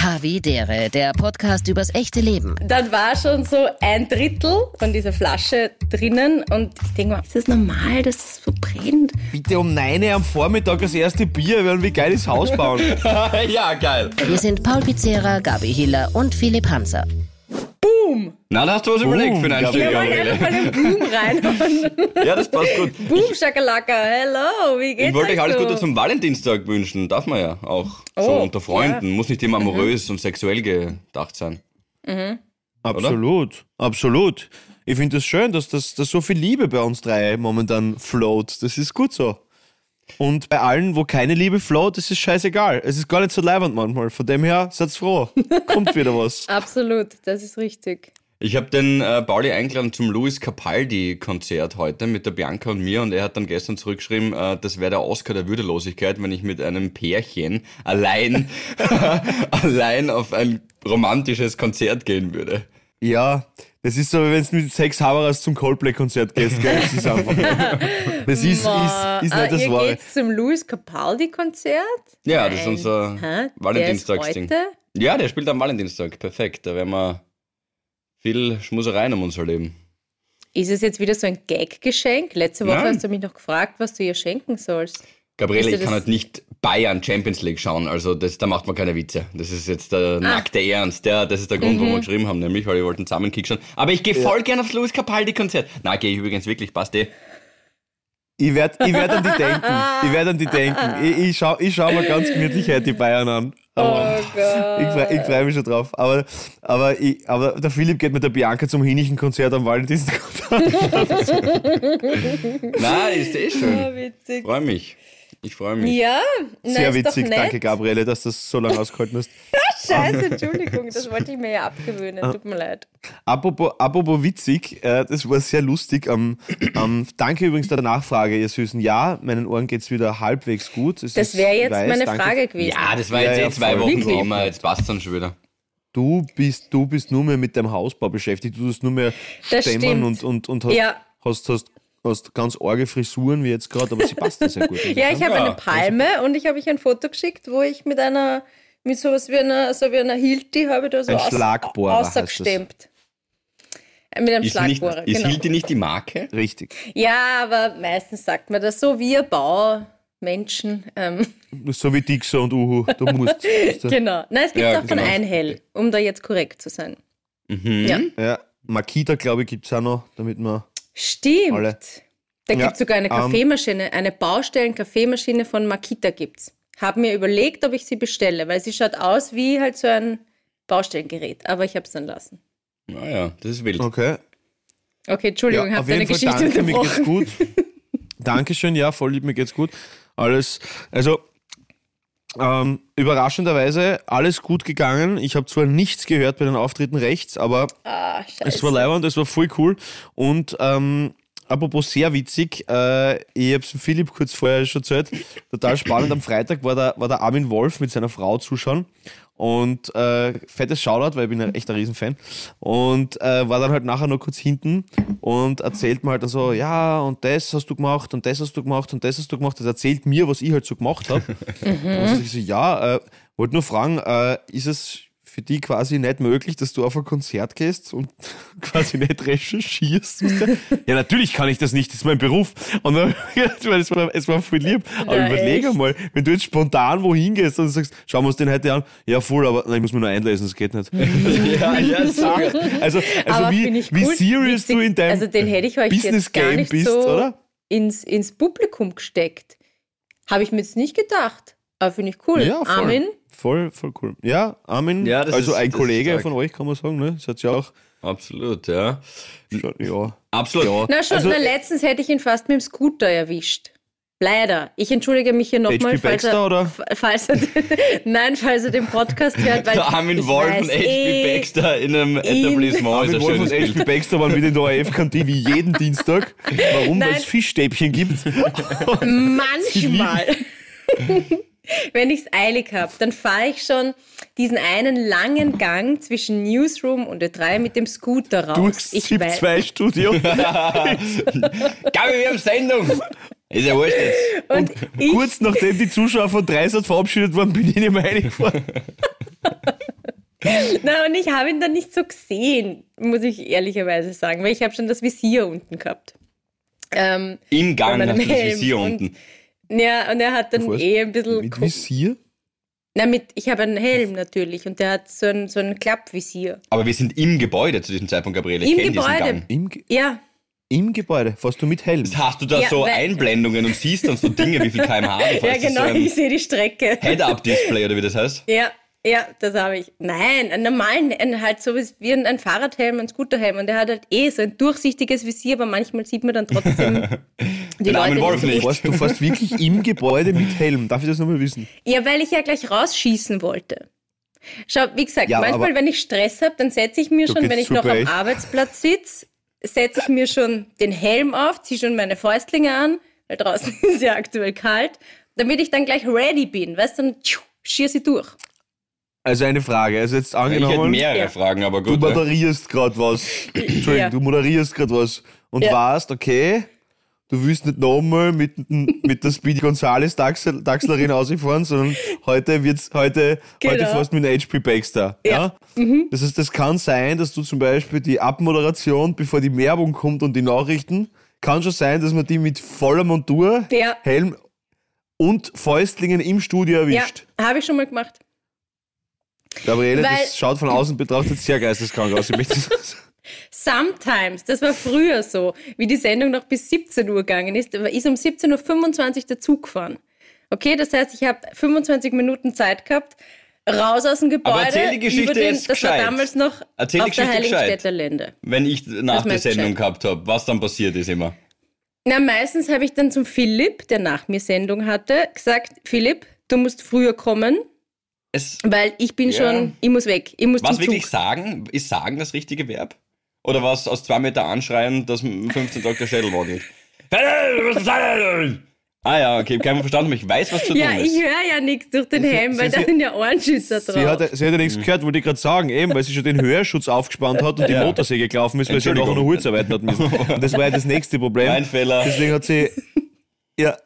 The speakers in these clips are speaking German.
Havidere, der Podcast übers echte Leben. Dann war schon so ein Drittel von dieser Flasche drinnen und ich denke mal, ist das normal, dass das so brennt? Bitte um 9 Uhr am Vormittag das erste Bier, wir werden wie geil das Haus bauen. ja, geil. Wir sind Paul Pizzera, Gabi Hiller und Philipp Hanser. Boom! Na, da hast du was überlegt für einen Gabriele. Wir wollen einfach mal den Boom reinhauen. Ja, das passt gut. Boom, Shakalaka, hello, wie geht's Ich wollte euch alles so? Gute zum Valentinstag wünschen. Darf man ja auch. so Oh, unter Freunden. Muss nicht immer amorös und sexuell gedacht sein. Absolut, absolut. Ich finde es das schön, dass, das, dass so viel Liebe bei uns drei momentan float. Das ist gut so. Und bei allen, wo keine Liebe float, ist es scheißegal. Es ist gar nicht so leibend manchmal. Von dem her, seid froh. Kommt wieder was. Absolut, das ist richtig. Ich habe den äh, Pauli eingeladen zum Louis Capaldi-Konzert heute mit der Bianca und mir und er hat dann gestern zurückgeschrieben, äh, das wäre der Oscar der Würdelosigkeit, wenn ich mit einem Pärchen allein, allein auf ein romantisches Konzert gehen würde. Ja, das ist so, wie wenn du mit sechs Haberas zum Coldplay-Konzert gehst. Gell? Das ist einfach. Das ist, ist, ist Ah, nicht das ihr Wahre. geht's zum Louis Capaldi-Konzert? Ja, das ist Nein. unser? Valentinstagsding. Ist? Ja, der spielt am Valentinstag. Perfekt. Da werden wir viel Schmusereien um unser Leben. Ist es jetzt wieder so ein Gag-Geschenk? Letzte Woche Nein. hast du mich noch gefragt, was du ihr schenken sollst. Gabriele, ich kann halt nicht Bayern Champions League schauen, also das, da macht man keine Witze. Das ist jetzt Ah. der nackte Ernst. Der, das ist der Grund, Mhm. warum wir geschrieben haben, nämlich, weil wir wollten zusammen Kick schauen. Aber ich gehe voll gern aufs Louis Capaldi-Konzert. Na, gehe ich übrigens wirklich, passt eh. Ich werde ich werd an die denken. Ich werde an die denken. Ich, ich schaue ich schau mal ganz gemütlich heute die Bayern an. Aber Oh Gott. ich freue ich freu mich schon drauf. Aber, aber, ich, aber der Philipp geht mit der Bianca zum Hinischen Konzert am Valentinstag. Na, ist eh Ah, schön. witzig. Freue mich. Ich freue mich. Ja, na, Sehr ist doch witzig. nett. Danke, Gabriele, dass du das so lange ausgehalten hast. Scheiße, Entschuldigung, das wollte ich mir ja abgewöhnen. Tut mir leid. Apropos, apropos witzig, äh, das war sehr lustig. Ähm, ähm, danke übrigens der Nachfrage, ihr Süßen. Ja, meinen Ohren geht es wieder halbwegs gut. Es Das wäre jetzt weiß, meine danke. Frage gewesen. Ja, das war Ja, jetzt ja, eh zwei. Wochen? Thema, jetzt passt dann schon wieder. Du bist, du bist nur mehr mit deinem Hausbau beschäftigt. Du tust nur mehr stemmen und, und, und hast, Ja. hast, hast, hast ganz arge Frisuren wie jetzt gerade, aber sie passt ja sehr gut. Ja, ich habe Ja, eine Palme und ich habe euch ein Foto geschickt, wo ich mit einer, mit sowas wie einer, so wie einer Hilti habe ich da so Ein aus, ausgestemmt. Äh, Mit einem Ist, nicht, Schlagbohrer, ist genau. Hilti nicht die Marke? Richtig. Ja, aber meistens sagt man das so, wir Baumenschen. Ähm, So wie Dixer und Uhu. Du musst. genau. Nein, es gibt Ja, auch von genau. Einhell, um da jetzt korrekt zu sein. Mhm. Ja. ja, Makita, glaube ich, gibt es auch noch, damit man. Stimmt. Alle. Da Ja, gibt es sogar eine ähm, Kaffeemaschine, eine Baustellen-Kaffeemaschine von Makita gibt's. Habe mir überlegt, ob ich sie bestelle, weil sie schaut aus wie halt so ein Baustellengerät, aber ich habe es dann lassen. Naja, das ist wild. Okay. Okay, Entschuldigung, ja, habe deine Fall Geschichte danke, mir geht's unterbrochen. gut. Dankeschön, ja, voll lieb, mir geht's gut. Alles, also ähm, überraschenderweise alles gut gegangen. Ich habe zwar nichts gehört bei den Auftritten rechts, aber Ah, es war scheiße. leibend, es war voll cool. Und ähm, apropos sehr witzig, äh, ich habe es Philipp kurz vorher schon erzählt, total spannend. Am Freitag war der, war der Armin Wolf mit seiner Frau zuschauen. Und äh, fettes Shoutout, weil ich bin ein echter Riesenfan. Und äh, war dann halt nachher noch kurz hinten und erzählt mir halt dann so, ja, und das hast du gemacht und das hast du gemacht und das hast du gemacht. Das erzählt mir, was ich halt so gemacht habe. Und ich so, ja, äh, wollte nur fragen, äh, ist es für die quasi nicht möglich, dass du auf ein Konzert gehst und quasi nicht recherchierst? ja, natürlich kann ich das nicht, das ist mein Beruf. Und dann, es, war, es war voll lieb. Aber Ja, überlege echt? mal, wenn du jetzt spontan wohin gehst und sagst, schauen wir uns den heute an, ja voll, aber nein, ich muss mir nur einlesen, das geht nicht. Ja, ja, sag. Also, also Aber wie, wie serious Witzig. du in deinem Also den hätte ich euch Business Game bist, so oder? Ins, ins Publikum gesteckt. Habe ich mir jetzt nicht gedacht. Aber finde ich cool. Ja. Armin, Voll, voll cool. Ja, Armin, Ja, das also ist- ein Kollege von euch, kann man sagen, ne? Das hat ja auch Absolut, ja. schon, ja. Absolut. Ja. na schon, Also, na, letztens hätte ich ihn fast mit dem Scooter erwischt. Leider. Ich entschuldige mich hier nochmal, falls Baxter, er, oder? f- falls er, nein, falls er den Podcast hört, weil Der Armin Wolf und HP eh, Baxter in einem Etablissement Armin Wolf und HP. Baxter waren wieder in der ORF-Kantine wie jeden Dienstag. Warum? Weil es Fischstäbchen gibt. Manchmal. Wenn ich es eilig habe, dann fahre ich schon diesen einen langen Gang zwischen Newsroom und Ö3 mit dem Scooter raus. Durchs ich 2 Studio. Gabi, wir haben Sendung. Ist ja wurscht jetzt. und ich, Kurz nachdem die Zuschauer von Dreisat verabschiedet wurden, bin ich nicht mehr reingefahren. Na, und ich habe ihn dann nicht so gesehen, muss ich ehrlicherweise sagen, weil ich habe schon das Visier unten gehabt. Ähm, Im Gang hast du das. Visier Und- unten. Ja, und er hat dann eh ein bisschen. Mit Visier? Na, mit, ich habe einen Helm natürlich und der hat so ein, so ein Klappvisier. Aber wir sind im Gebäude zu diesem Zeitpunkt, Gabriele. Ich Im Gebäude. Gang. Im, Ge- Ja, Im Gebäude fährst du mit Helm. Hast du da Ja, so Einblendungen und siehst dann so Dinge, wie viel kmh du fährst? ja genau, So ich sehe die Strecke. Head-Up-Display oder wie das heißt? Ja, ja, das habe ich. Nein, einen normalen, einen halt so wie ein, ein Fahrradhelm, ein Scooterhelm. Und der hat halt eh so ein durchsichtiges Visier, aber manchmal sieht man dann trotzdem die Den Leute Wolf nicht. Du fährst, du fährst wirklich im Gebäude mit Helm. Darf ich das nochmal wissen? Ja, weil ich ja gleich rausschießen wollte. Schau, wie gesagt, Ja, manchmal, wenn ich Stress habe, dann setze ich mir schon, wenn ich noch super am echt. Arbeitsplatz sitze, setze ich mir schon den Helm auf, ziehe schon meine Fäustlinge an, weil draußen ist ja aktuell kalt, damit ich dann gleich ready bin. Weißt du, dann schieße ich durch. Also eine Frage. Also jetzt Ich hätte angenommen, mehrere Ja. Fragen, aber du gut. äh. moderierst gerade was. Entschuldigung, Ja. du moderierst gerade was. Und Ja. weißt, okay, du willst nicht nochmal mit, mit der Speedy Gonzales Daxlerin ausfahren, sondern heute wird's, heute, heute Genau. fährst du mit einem HP Baxter. Ja. Das heißt, das kann sein, dass du zum Beispiel die Abmoderation, bevor die Werbung kommt und die Nachrichten, kann schon sein, dass man die mit voller Montur, Ja. Helm und Fäustlingen im Studio erwischt. Ja, habe ich schon mal gemacht. Gabriele, Weil- das schaut von außen betrachtet sehr geisteskrank aus. Ich möchte das Sometimes, das war früher so, wie die Sendung noch bis 17 Uhr gegangen ist, ist um 17.25 Uhr der Zug gefahren. Okay, das heißt, ich habe 25 Minuten Zeit gehabt, raus aus dem Gebäude. Aber erzähl die Geschichte den, jetzt Das war gescheit. damals noch Erzähl die auf der Geschichte gescheit. Heiligenstädter Lände. Wenn ich nach der Sendung gescheit. gehabt habe, was dann passiert ist immer. Na, meistens habe ich dann zum Philipp, der nach mir Sendung hatte, gesagt, Philipp, du musst früher kommen, Es, weil ich bin Ja. schon, ich muss weg, ich muss was zum wirklich Zug. sagen? Ist sagen das richtige Verb? Oder was aus zwei Meter anschreien, dass am 15 Tag der Schädel wackelt? ah ja, okay, kein verstanden, aber ich weiß, was zu tun Ja, ich ist. höre ja nichts durch den Helm, weil sie- da sind ja Ohrenschützer Sie drauf. hat, sie hat ja nichts gehört, wollte ich gerade sagen, eben, weil sie schon den Hörschutz aufgespannt hat und die Ja. Motorsäge gelaufen ist, weil sie ja nachher noch Entschuldigung. Holz arbeiten hat müssen. Und das war ja das nächste Problem. Mein Fehler. Deswegen hat sie. Ja.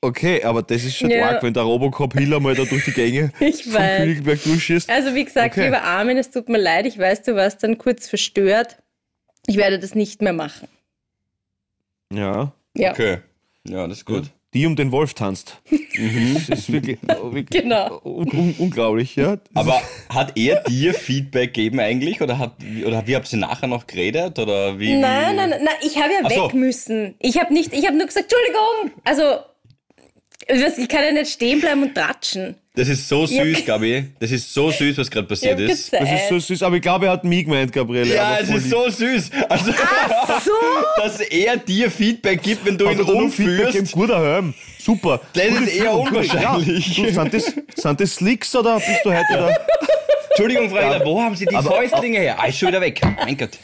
Okay, aber das ist schon Ja. arg, wenn der Robocop-Hiller mal da durch die Gänge Ich vom weiß. Königsberg durchschießt. Also wie gesagt, Okay. lieber Armin, es tut mir leid, ich weiß, du warst dann kurz verstört. Ich werde das nicht mehr machen. Ja. Ja, Okay. Ja, das ist gut. Die um den Wolf tanzt. Das ist wirklich, wirklich Genau. un un unglaublich, ja. Das Aber hat er dir Feedback gegeben eigentlich? Oder, hat, oder wie habt ihr nachher noch geredet? Oder wie, Nein, wie? nein, nein, ich habe ja Ach so. weg müssen. Ich habe nicht, ich habe nur gesagt, Entschuldigung. Also, ich kann ja nicht stehen bleiben und tratschen. Das ist so Ja. süß, Gabi. Das ist so süß, was gerade passiert ist. Das ist so süß, aber ich glaube, er hat mich gemeint, Gabriele. Ja, es ist lieb. so süß. Also, so. dass er dir Feedback gibt, wenn du Hat ihn umführst. Guter Helm. Super. Das Gute ist eher unwahrscheinlich. Ja. Du, sind, das, sind das Slicks oder bist du heute da? Entschuldigung, Frau Eder, wo haben Sie die aber- Fäustlinge her? Ah, ist schon wieder weg. Mein Gott.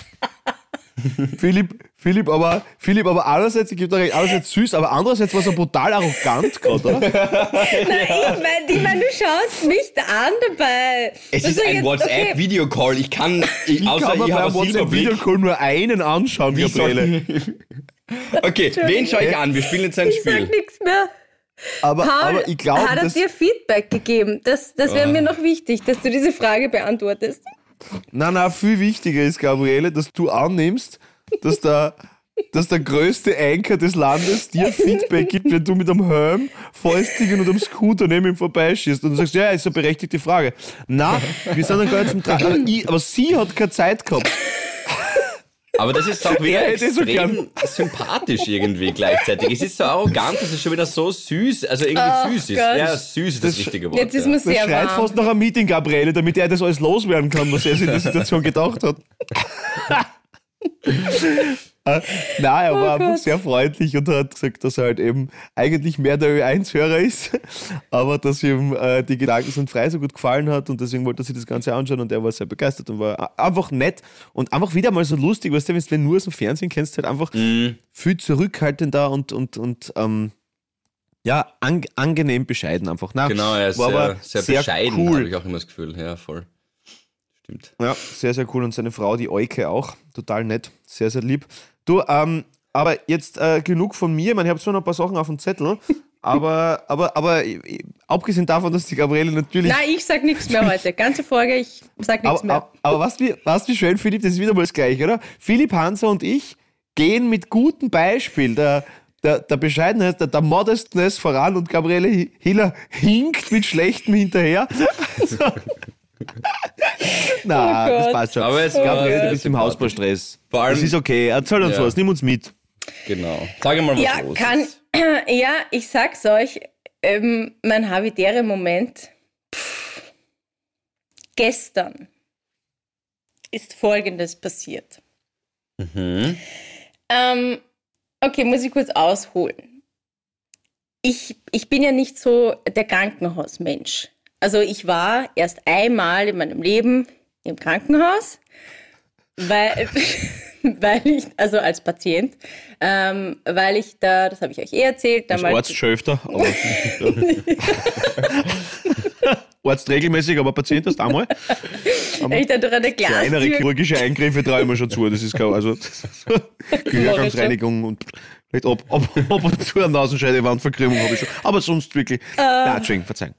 Philipp, Philipp, aber, Philipp, aber einerseits, ich gebe dir recht, einerseits süß, aber andererseits war es brutal arrogant gerade, oder? Nein, ich meine, ich mein, du schaust mich an dabei. Es ist ein jetzt- okay. WhatsApp-Videocall. Ich kann, ich, Ich außer kann ich habe. WhatsApp-Videocall nur einen anschauen, Wie Gabriele. Okay, wen schaue ich an? Wir spielen jetzt ein Ich sag Spiel. nichts mehr. Aber, Paul, aber ich glaube, hat er dir Feedback gegeben? Das, das wäre mir noch wichtig, dass du diese Frage beantwortest. Nein, nein, viel wichtiger ist, Gabriele, dass du annimmst, dass der, dass der größte Anker des Landes dir Feedback gibt, wenn du mit einem Helm, Fäustigen und einem Scooter neben ihm vorbeischießt. Und du sagst, ja, ist eine berechtigte Frage. Na, wir sind dann gar nicht zum Tra aber, aber sie hat keine Zeit gehabt. Aber das ist auch wieder extrem sympathisch irgendwie gleichzeitig. Es ist so arrogant, es ist schon wieder so süß. Also irgendwie Ach süß ist. Gott. Ja, süß ist das, Das- richtige Wort. Jetzt ist ja. mir Das sehr schreit warm. fast nach einem Meeting, Gabriele, damit er das alles loswerden kann, was er sich in der Situation gedacht hat. Nein, er war Oh einfach sehr freundlich und hat gesagt, dass er halt eben eigentlich mehr der Ö1-Hörer ist, aber dass ihm äh, die Gedanken sind frei so gut gefallen hat und deswegen wollte er sich das Ganze anschauen und er war sehr begeistert und war einfach nett und einfach wieder mal so lustig, weißt du, wenn du nur aus dem Fernsehen kennst, halt einfach Mhm. viel zurückhaltender und, und, und ähm, ja, ang angenehm bescheiden einfach. Na, Genau, er ist war sehr, aber sehr, sehr bescheiden, cool. habe ich auch immer das Gefühl. Ja, voll. Stimmt. Ja, sehr, sehr cool. Und seine Frau, die Euke, auch. Total nett. Sehr, sehr lieb. Du, ähm, aber jetzt äh, genug von mir. Ich, meine, ich habe zwar noch ein paar Sachen auf dem Zettel, aber, aber, aber äh, abgesehen davon, dass die Gabriele natürlich. Nein, ich sag nichts mehr heute. Ganze Folge, ich sag nichts aber, mehr. aber, aber was, wie, was wie schön, Philipp, das ist wieder mal das Gleiche, oder? Philipp Hanser und ich gehen mit gutem Beispiel der, der, der Bescheidenheit, der, der Modestness voran und Gabriele Hiller hinkt mit Schlechtem hinterher. So. Na, Oh das passt schon. Aber jetzt- Gabriele, Oh du bist im. Hausbaustress. Vor allem- das ist okay. Erzähl uns Ja. was, nimm uns mit. Genau. Sag mal, was Ja, los kann, ist. ja, ich sag's euch, ähm, mein habitärer Moment. Pff, gestern ist Folgendes passiert. Mhm. Ähm, okay, muss ich kurz ausholen. Ich, ich bin ja nicht so der Krankenhausmensch. Also ich war erst einmal in meinem Leben im Krankenhaus, weil, weil ich, also als Patient, ähm, weil ich da, das habe ich euch eh erzählt, Als damals Arzt schon öfter, aber. Arzt regelmäßig, aber Patient erst einmal. ich da durch eine Kleinere Glastür chirurgische Eingriffe traue ich mir schon zu. Das ist kein, also Gehörgangsreinigung und vielleicht ab, ab, ab und zu eine Nasenscheidewandverkrümmung habe ich schon. Aber sonst wirklich. Äh. Nein, Entschuldigung, verzeihen.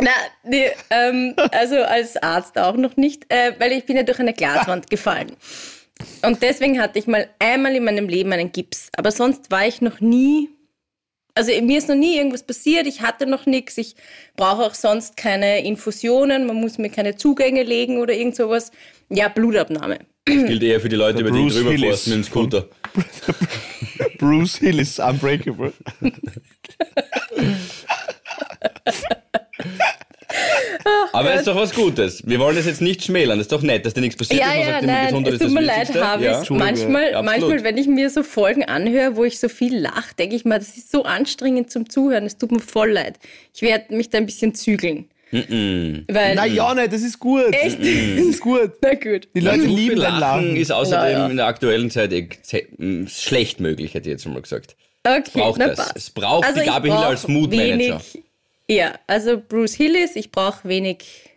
Na, nee, ähm, also als Arzt auch noch nicht, äh, weil ich bin ja durch eine Glaswand gefallen. Und deswegen hatte ich mal einmal in meinem Leben einen Gips. Aber sonst war ich noch nie, also mir ist noch nie irgendwas passiert, ich hatte noch nichts, ich brauche auch sonst keine Infusionen, man muss mir keine Zugänge legen oder irgend sowas. Ja, Blutabnahme. Das gilt eher für die Leute, über die drüber forsten mit dem Scooter. Bruce Hill ist unbreakable. Aber es ist doch was Gutes. Wir wollen das jetzt nicht schmälern. Das ist doch nett, dass dir nichts passiert Ja, ja, sagt nein, es tut mir leid. Harvis. Ja. Manchmal, Absolut. manchmal, wenn ich mir so Folgen anhöre, wo ich so viel lache, denke ich mal, das ist so anstrengend zum Zuhören. Es tut mir voll leid. Ich werde mich da ein bisschen zügeln. Mhm. Weil, Na ja, nicht, das ist gut. Echt? Das ist gut. na gut. Die Leute viel lieben dein Lachen Lachen. ist außerdem Naja. in der aktuellen Zeit eh ze- m, schlecht möglich, hätte ich jetzt mal gesagt. Okay, braucht na das. passt. Es braucht die ich Gabi Hiller brauch als Moodmanager. wenig- Ja, also Bruce Hillis, ich brauche wenig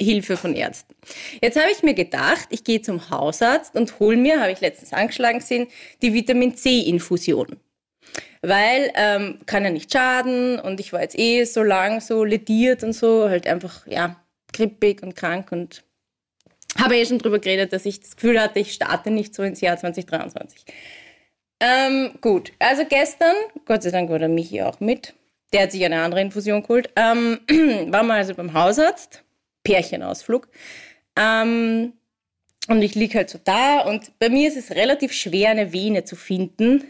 Hilfe von Ärzten. Jetzt habe ich mir gedacht, ich gehe zum Hausarzt und hole mir, habe ich letztens angeschlagen gesehen, die Vitamin C-Infusion. Weil ähm, kann ja nicht schaden und ich war jetzt eh so lang so lediert und so, halt einfach, ja, grippig und krank und habe eh schon drüber geredet, dass ich das Gefühl hatte, ich starte nicht so ins Jahr 2023. Ähm, gut, also gestern, Gott sei Dank war der Michi auch mit, der hat sich eine andere Infusion geholt, ähm, waren wir also beim Hausarzt, Pärchenausflug, ähm, und ich liege halt so da und bei mir ist es relativ schwer, eine Vene zu finden.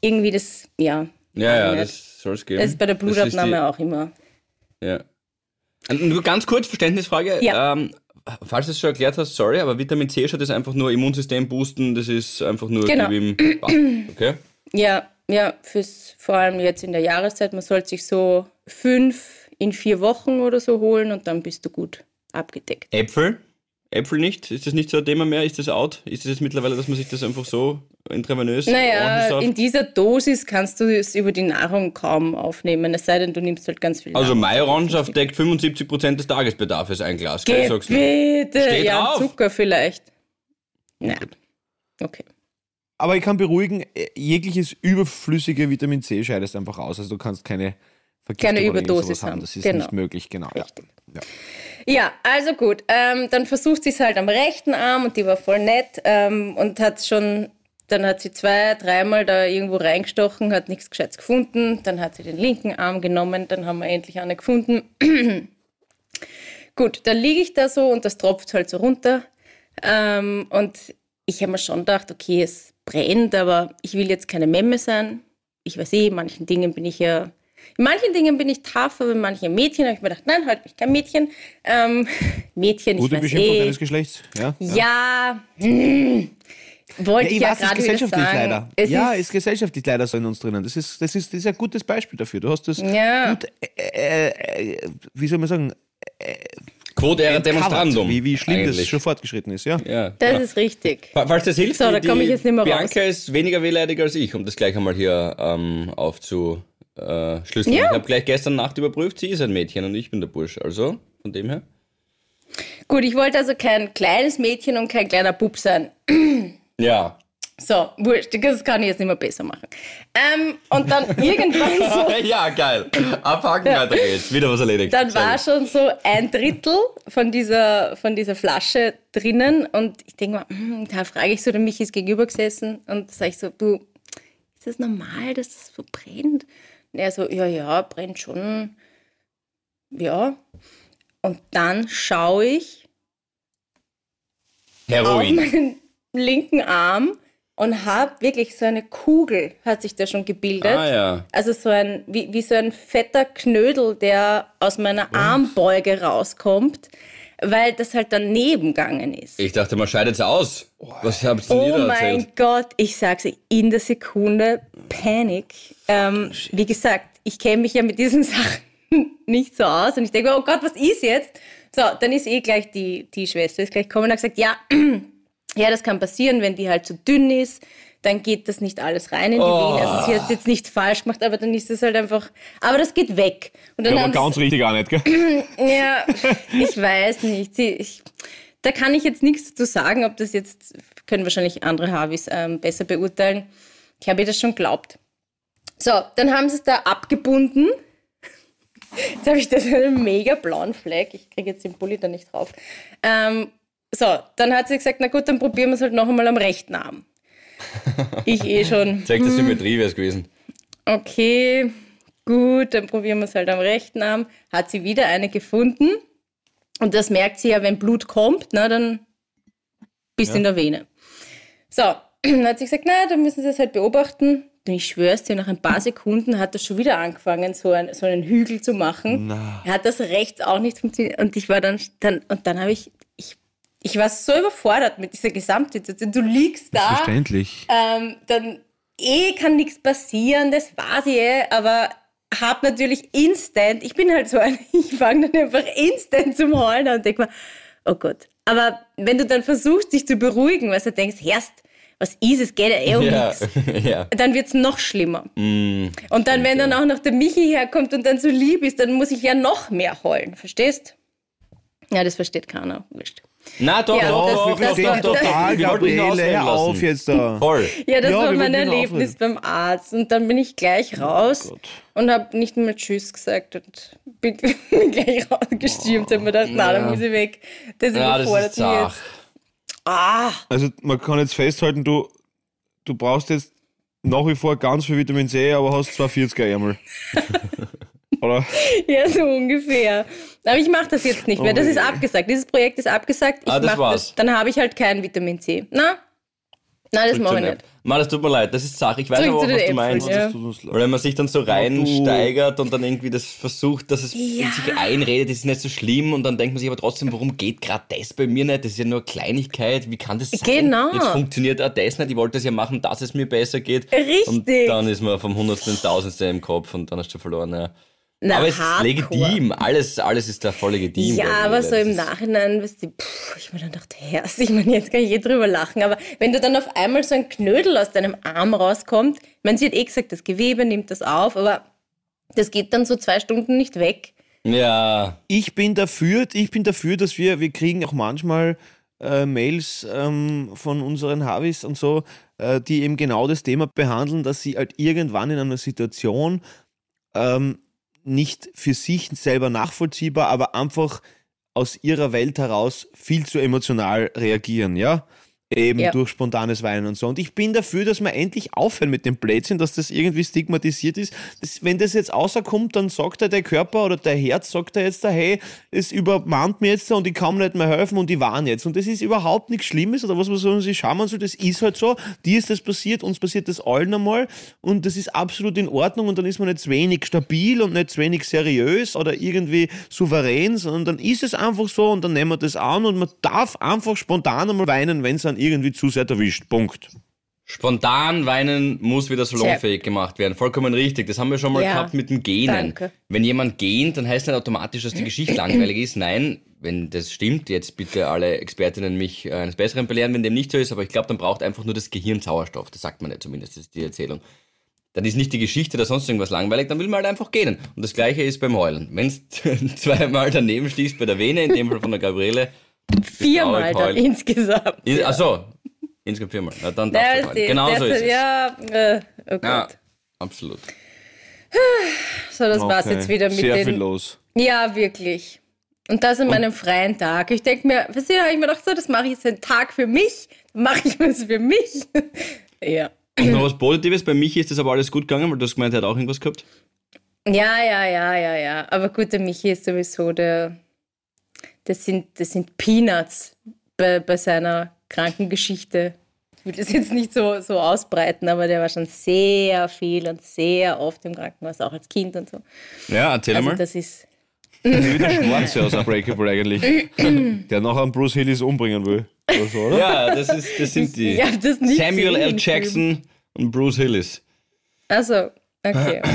Irgendwie das, ja. Ja, ja, nicht. das soll es geben. Das ist bei der Blutabnahme auch immer. Ja. Und nur ganz kurz, Verständnisfrage. Ja. Ähm, falls du es schon erklärt hast, sorry, aber Vitamin C schaut das einfach nur Immunsystem boosten, das ist einfach nur Genau. Okay? Ja, ja, fürs, vor allem jetzt in der Jahreszeit, man sollte sich so fünf in vier Wochen oder so holen und dann bist du gut abgedeckt. Äpfel? Äpfel nicht? Ist das nicht so ein Thema mehr? Ist das out? Ist das jetzt mittlerweile, dass man sich das einfach so intravenös Naja, in dieser Dosis kannst du es über die Nahrung kaum aufnehmen, es sei denn, du nimmst halt ganz viel Also Nahrung. Majorangensaft deckt 75% des Tagesbedarfs, ein Glas. Gell? Bitte! Steht ja, drauf. Zucker vielleicht. Gut. Okay. Aber ich kann beruhigen, äh, jegliches überflüssige Vitamin C scheidest einfach aus. Also du kannst keine Vergiftung Keine Überdosis haben. haben. Das ist Genau. nicht möglich, genau. Ja. Ja. Ja, also gut. Ähm, dann versucht sie es halt am rechten Arm und die war voll nett ähm, und hat schon, dann hat sie zwei, dreimal da irgendwo reingestochen, hat nichts Gescheites gefunden. Dann hat sie den linken Arm genommen, dann haben wir endlich eine gefunden. gut, dann liege ich da so und das tropft halt so runter. Ähm, und ich habe mir schon gedacht, okay, es brennt, aber ich will jetzt keine Memme sein. Ich weiß eh, in manchen Dingen bin ich ja in manchen Dingen bin ich tough, aber in manchen Mädchen habe ich mir gedacht, nein, halt mich kein Mädchen. Ähm, Mädchen, Gute ich weiß Beschimpfung eh. deines Geschlechts. Ja. Ja, hm, wollte Ja, ich ja weiß, ist gerade gesellschaftlich sagen. leider. Es ja, ist, ist gesellschaftlich leider so in uns drinnen. Das ist, das ist, das ist ein gutes Beispiel dafür. Du hast das Ja. gut, äh, äh, wie soll man sagen, Quod era demonstrandum. wie, wie schlimm das eigentlich. schon fortgeschritten ist. Ja. Ja. das ja. ist richtig. Fa- Falls das hilft, So, da die, komm ich jetzt nicht mehr raus. Bianca ist weniger wehleidig als ich, um das gleich einmal hier ähm, aufzuschlüsseln. Ja. Ich habe gleich gestern Nacht überprüft, sie ist ein Mädchen und ich bin der Bursch. Also, von dem her. Gut, ich wollte also kein kleines Mädchen und kein kleiner Bub sein. Ja. So, wurscht, das kann ich jetzt nicht mehr besser machen. Ähm, und dann irgendwann so. ja, geil. Abhaken, weiter geht's. Wieder was erledigt. Dann war schon so ein Drittel von dieser, von dieser Flasche drinnen und ich denke mal, hm, da frage ich so, der Michi ist gegenüber gesessen und sage ich so, du, ist das normal, dass das so brennt? Und er so, ja, ja, brennt schon. Ja. Und dann schaue ich auf Heroin. meinen linken Arm und habe wirklich so eine Kugel, hat sich da schon gebildet. Ah ja. Also so ein, wie, wie so ein fetter Knödel, der aus meiner Armbeuge rauskommt, weil das halt daneben gegangen ist. Ich dachte, man scheidet aus. Was habt ihr Oh mein erzählt? Gott, ich sag's in der Sekunde Panik. Ähm, wie gesagt, ich kenne mich ja mit diesen Sachen nicht so aus und ich denke, oh Gott, was ist jetzt? So, dann ist eh gleich die, die Schwester ist gleich gekommen und hat gesagt, ja, ja, das kann passieren, wenn die halt zu dünn ist, dann geht das nicht alles rein in die Oh. Vene. Also sie hat es jetzt nicht falsch gemacht, aber dann ist es halt einfach, aber das geht weg. Und dann Ja, aber ganz richtig auch nicht, gell? ja, ich weiß nicht. Sie, ich, da kann ich jetzt nichts dazu sagen, ob das jetzt, können wahrscheinlich andere Harvis ähm, besser beurteilen. Ich habe ihr das schon geglaubt. So, dann haben sie es da abgebunden. Jetzt habe ich da so einen mega blauen Fleck. Ich kriege jetzt den Pulli da nicht drauf. Ähm, so, dann hat sie gesagt, na gut, dann probieren wir es halt noch einmal am rechten Arm. Ich eh schon. Zeigt der Symmetrie wäre es gewesen. Okay, gut, dann probieren wir es halt am rechten Arm. Hat sie wieder eine gefunden. Und das merkt sie ja, wenn Blut kommt, na, dann bist du in der Vene. So, dann hat sie gesagt, na, dann müssen sie es halt beobachten. Und ich schwör's dir, nach ein paar Sekunden hat das schon wieder angefangen, so, ein, so einen Hügel zu machen. Er hat das rechts auch nicht funktioniert. Und ich war dann, dann und dann habe ich, ich, war so überfordert mit dieser Gesamtsituation. Du liegst da Verständlich. ähm, dann eh kann nichts passieren, das war sie eh, aber hab natürlich instant, ich bin halt so ein, ich fange dann einfach instant zum Heulen an und denke mir, oh Gott. Aber wenn du dann versuchst, dich zu beruhigen, weil du denkst, erst, was ist es, geht ja eh um Ja, nichts. ja. Dann wird es noch schlimmer. Mm, Und dann, wenn dann auch noch der Michi herkommt und dann so lieb ist, dann muss ich ja noch mehr heulen, verstehst? Ja, das versteht keiner. Wurscht. Na doch, Ja, doch, das- doch, das- doch, doch. total, Gabriele, hör auf jetzt da. Voll. Ja, das Ja, war mein Erlebnis beim Arzt. Und dann bin ich gleich raus Gott. und habe nicht mehr Tschüss gesagt und bin, bin gleich rausgestürmt. Oh, habe mir gedacht, na, dann muss ich weg. Das Ja, überfordert ist mich jetzt. Ah, Also man kann jetzt festhalten, du, du brauchst jetzt nach wie vor ganz viel Vitamin C, aber hast zwar 40er Ärmel. Oder? ja, so ungefähr. Aber ich mache das jetzt nicht mehr. Das ist abgesagt. Dieses Projekt ist abgesagt. Ich Ah, das mach war's. Dann habe ich halt kein Vitamin C. Na? Nein, das mache ich nicht. Mann, das tut mir leid, das ist Sache. Ich weiß Zurück aber auch, was du Äpfeln, meinst. ja. Das. Weil wenn man sich dann so du- reinsteigert und dann irgendwie das versucht, dass es Ja. in sich einredet, das ist nicht so schlimm und dann denkt man sich aber trotzdem, warum geht gerade das bei mir nicht? Das ist ja nur Kleinigkeit, wie kann das sein? Genau. Jetzt funktioniert auch das nicht, ich wollte das ja machen, dass es mir besser geht. Richtig. Und dann ist man vom Hundertsten ins Tausendste im Kopf und dann hast du verloren. Ja. Na, aber es ist hardcore. legitim, alles, alles ist da voll legitim. Ja, aber so im ist- Nachhinein, weißt du, pff, ich mir dann dachte, Herz, ich meine, jetzt kann ich eh drüber lachen, aber wenn du dann auf einmal so ein Knödel aus deinem Arm rauskommt, ich meine, sie hat eh gesagt, das Gewebe nimmt das auf, aber das geht dann so zwei Stunden nicht weg. Ja, Ich bin dafür, ich bin dafür, dass wir, wir kriegen auch manchmal äh, Mails ähm, von unseren Havis und so, äh, die eben genau das Thema behandeln, dass sie halt irgendwann in einer Situation ähm, nicht für sich selber nachvollziehbar, aber einfach aus ihrer Welt heraus viel zu emotional reagieren, ja? Eben Ja. durch spontanes Weinen und so. Und ich bin dafür, dass wir endlich aufhören mit dem Blödsinn, dass das irgendwie stigmatisiert ist. Das, wenn das jetzt außerkommt, dann sagt er der Körper oder der Herz, sagt er jetzt da, hey, es übermannt mir jetzt und ich kann mir nicht mehr helfen und die waren jetzt. Und das ist überhaupt nichts Schlimmes oder was man so sich schauen soll, das ist halt so. Dir ist das passiert, uns passiert das allen einmal und das ist absolut in Ordnung und dann ist man nicht zu wenig stabil und nicht zu wenig seriös oder irgendwie souverän, sondern dann ist es einfach so und dann nehmen wir das an und man darf einfach spontan einmal weinen, wenn es dann irgendwie zu sehr erwischt. Punkt. Spontan weinen muss wieder salonfähig gemacht werden. Vollkommen richtig. Das haben wir schon mal Ja, gehabt mit dem Gähnen. danke. Wenn jemand gähnt, dann heißt nicht automatisch, dass die Geschichte langweilig ist. Nein, wenn das stimmt, jetzt bitte alle Expertinnen mich äh, eines Besseren belehren, wenn dem nicht so ist, aber ich glaube, dann braucht einfach nur das Gehirn Sauerstoff. Das sagt man ja zumindest, das ist die Erzählung. Dann ist nicht die Geschichte oder sonst irgendwas langweilig, dann will man halt einfach gähnen. Und das gleiche ist beim Heulen. Wenn es zweimal daneben schließt bei der Vene, in dem Fall von der Gabriele, Viermal dann insgesamt. ist, achso, Insgesamt viermal. Na, dann darfst Der du ist rein. Genau so ist es. Ja, äh, oh. Ja, absolut. So, das war's Okay. jetzt wieder mit Sehr den. viel los. Ja, wirklich. Und das an meinem freien Tag. Ich denke mir, was habe ich mir gedacht, so, das mache ich jetzt einen Tag für mich, mache ich was für mich. ja. Und noch was Positives, bei Michi ist das aber alles gut gegangen, weil du hast gemeint, er hat auch irgendwas gehabt. Ja, ja, ja, ja, ja. Aber gut, der Michi ist sowieso der. Das sind, das sind Peanuts bei, bei seiner Krankengeschichte. Ich will das jetzt nicht so, so ausbreiten, aber der war schon sehr viel und sehr oft im Krankenhaus, auch als Kind und so. Ja, erzähl Also mal. das ist. Wie der Schwarze aus Unbreakable eigentlich. Der nachher einen Bruce Willis umbringen will. So, oder? Ja, das, ist, das sind die. Ich hab das nicht Samuel L. Jackson und Bruce Hillis. Also, okay.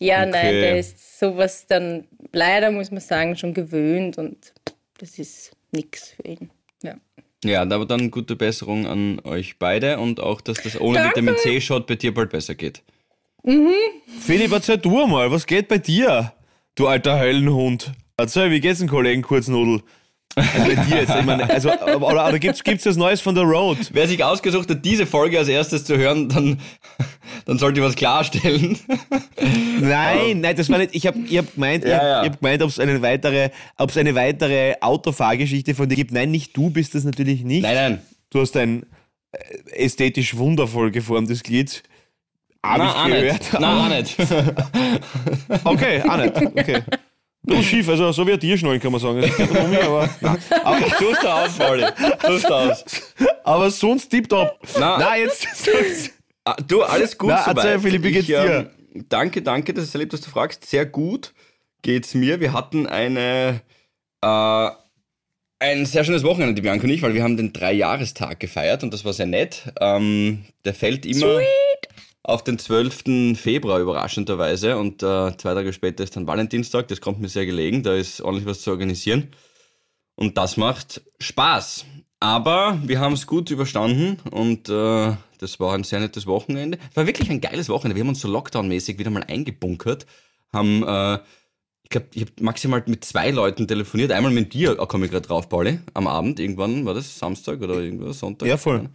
Ja, nein, Okay. der ist sowas dann leider, muss man sagen, schon gewöhnt und das ist nix für ihn. Ja. Ja, aber dann gute Besserung an euch beide und auch, dass das ohne Danke. Vitamin C-Shot bei dir bald besser geht. Philipp, erzähl du mal, was geht bei dir? Du alter Höllenhund. Erzähl, wie geht's dem Kollegen Kurznudel? Also bei dir jetzt, ich meine, also, oder, oder gibt's, gibt's das Neues von der Road? Wer sich ausgesucht hat, diese Folge als erstes zu hören, dann, dann sollte ich was klarstellen. Nein, nein, das war nicht, ich hab, ich hab gemeint, ich Ja, ich hab gemeint, ob es eine weitere, ob's eine weitere Autofahrgeschichte von dir gibt. Nein, nicht du bist das natürlich nicht. Nein, nein. Du hast ein äh, ästhetisch wundervoll geformtes Glied. Hab Na, ich gehört. nicht. Na, auch nicht. Okay, auch nicht. Okay. Du schief, also so wie ein Tierschnallen kann man sagen. Das geht um mich, aber, nein. aber, Tust du aus, Pauli. Tust du aus. aber sonst tipptopp. Na. Nein, jetzt. Ah, Du, alles gut Na, soweit. erzähl, Philipp, wie geht's ich, dir? ähm, danke, danke, das ist sehr lieb, dass du fragst. Sehr gut geht's mir. Wir hatten eine, äh, ein sehr schönes Wochenende, die Bianca und ich, weil wir haben den Dreijahrestag gefeiert und das war sehr nett. Ähm, der fällt immer auf den 12. Februar überraschenderweise und äh, zwei Tage später ist dann Valentinstag. Das kommt mir sehr gelegen, da ist ordentlich was zu organisieren. Und das macht Spaß. Aber wir haben es gut überstanden und äh, das war ein sehr nettes Wochenende. Es war wirklich ein geiles Wochenende. Wir haben uns so Lockdown-mäßig wieder mal eingebunkert, haben, äh, ich glaube, ich habe maximal mit zwei Leuten telefoniert. Einmal mit dir, da komme ich gerade drauf, Pauli, am Abend, irgendwann, war das Samstag oder irgendwas, Sonntag? Ja, voll.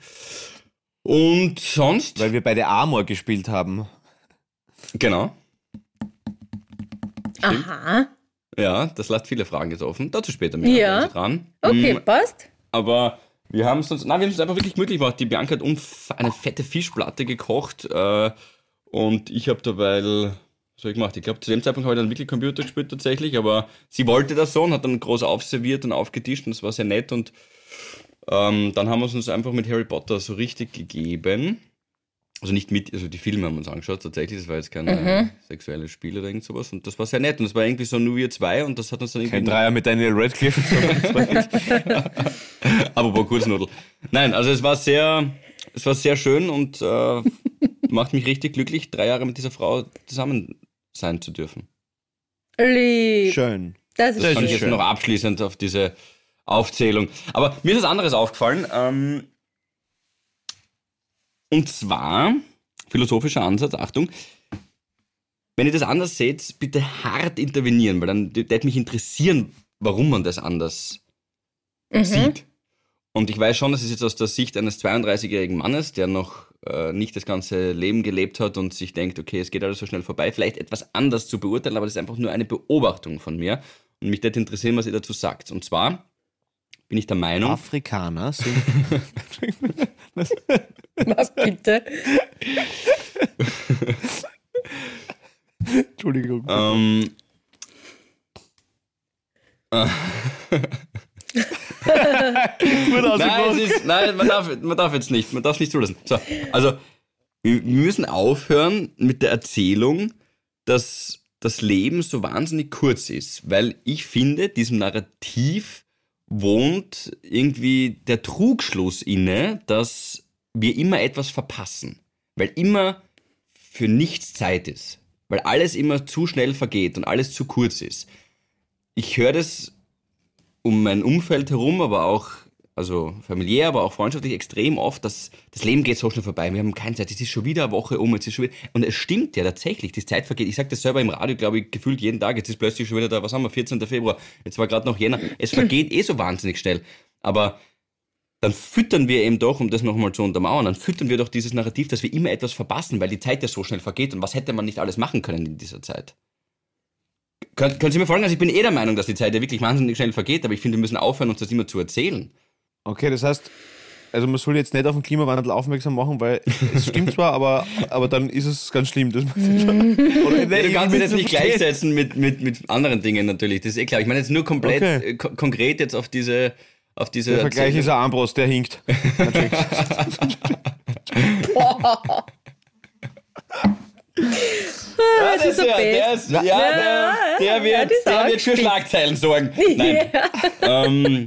Und sonst? Weil wir beide Amor gespielt haben. Genau. Aha. Ja, das lässt viele Fragen jetzt offen. Dazu später mehr. Ja. Dran. Okay, Mm, passt. Aber wir haben es uns, nein, wir haben es uns einfach wirklich möglich gemacht. Die Bianca hat eine fette Fischplatte gekocht äh, und ich habe dabei, was habe ich gemacht? Ich glaube, zu dem Zeitpunkt habe ich dann wirklich Computer gespielt tatsächlich, aber sie wollte das so und hat dann groß aufserviert und aufgetischt und das war sehr nett und ähm, dann haben wir es uns einfach mit Harry Potter so richtig gegeben. Also nicht mit, also die Filme haben wir uns angeschaut tatsächlich, das war jetzt kein äh, sexuelles Spiel oder irgend sowas und das war sehr nett und das war irgendwie so nur wir zwei und das hat uns dann irgendwie... Kein Dreier mit Daniel Radcliffe. sondern. Aber Kurznudel. Nein, also es war sehr, es war sehr schön und äh, macht mich richtig glücklich, drei Jahre mit dieser Frau zusammen sein zu dürfen. Lieb. Schön. Das ist Das Fand schön. ich jetzt noch abschließend auf diese Aufzählung. Aber mir ist was anderes aufgefallen. Ähm, und zwar, philosophischer Ansatz, Achtung, wenn ihr das anders seht, bitte hart intervenieren, weil dann wird mich interessieren, warum man das anders Mhm. sieht. Und ich weiß schon, das ist jetzt aus der Sicht eines 32-jährigen Mannes, der noch äh, nicht das ganze Leben gelebt hat und sich denkt, okay, es geht alles so schnell vorbei, vielleicht etwas anders zu beurteilen, aber das ist einfach nur eine Beobachtung von mir. Und mich würde interessieren, was ihr dazu sagt. Und zwar bin ich der Meinung, Afrikaner sind. Was bitte? Entschuldigung. ähm, Gut nein, ist, nein man, darf, man darf jetzt nicht, man darf es nicht zulassen. So, also, wir wir müssen aufhören mit der Erzählung, dass das Leben so wahnsinnig kurz ist, weil ich finde, diesem Narrativ wohnt irgendwie der Trugschluss inne, dass wir immer etwas verpassen, weil immer für nichts Zeit ist, weil alles immer zu schnell vergeht und alles zu kurz ist. Ich höre das um mein Umfeld herum, aber auch, also familiär, aber auch freundschaftlich extrem oft, dass das Leben geht so schnell vorbei. Wir haben keine Zeit. Es ist schon wieder eine Woche um. Jetzt ist schon wieder, und es stimmt ja tatsächlich. Die Zeit vergeht. Ich sage das selber im Radio, glaube ich, gefühlt jeden Tag. Jetzt ist plötzlich schon wieder da, was haben wir, 14. Februar. Jetzt war gerade noch Jänner. Es vergeht eh so wahnsinnig schnell. Aber dann füttern wir eben doch, um das nochmal zu untermauern, dann füttern wir doch dieses Narrativ, dass wir immer etwas verpassen, weil die Zeit ja so schnell vergeht und was hätte man nicht alles machen können in dieser Zeit. Kön können Sie mir folgen? Also ich bin eh der Meinung, dass die Zeit ja wirklich wahnsinnig schnell vergeht, aber ich finde, wir müssen aufhören, uns das immer zu erzählen. Okay, das heißt, also man soll jetzt nicht auf den Klimawandel aufmerksam machen, weil es stimmt zwar, aber, aber dann ist es ganz schlimm. Das Oder, nee, du kannst es jetzt nicht gleichsetzen mit, mit, mit anderen Dingen natürlich, das ist eh klar. Ich meine jetzt nur komplett okay. äh, konkret jetzt auf diese auf diese. Der Vergleich Erzählung. ist ein Armbrust, der hinkt. Ja, das ist so der, der, ist, ja, der, der wird, der wird für Schlagzeilen sorgen. Nein. Ähm,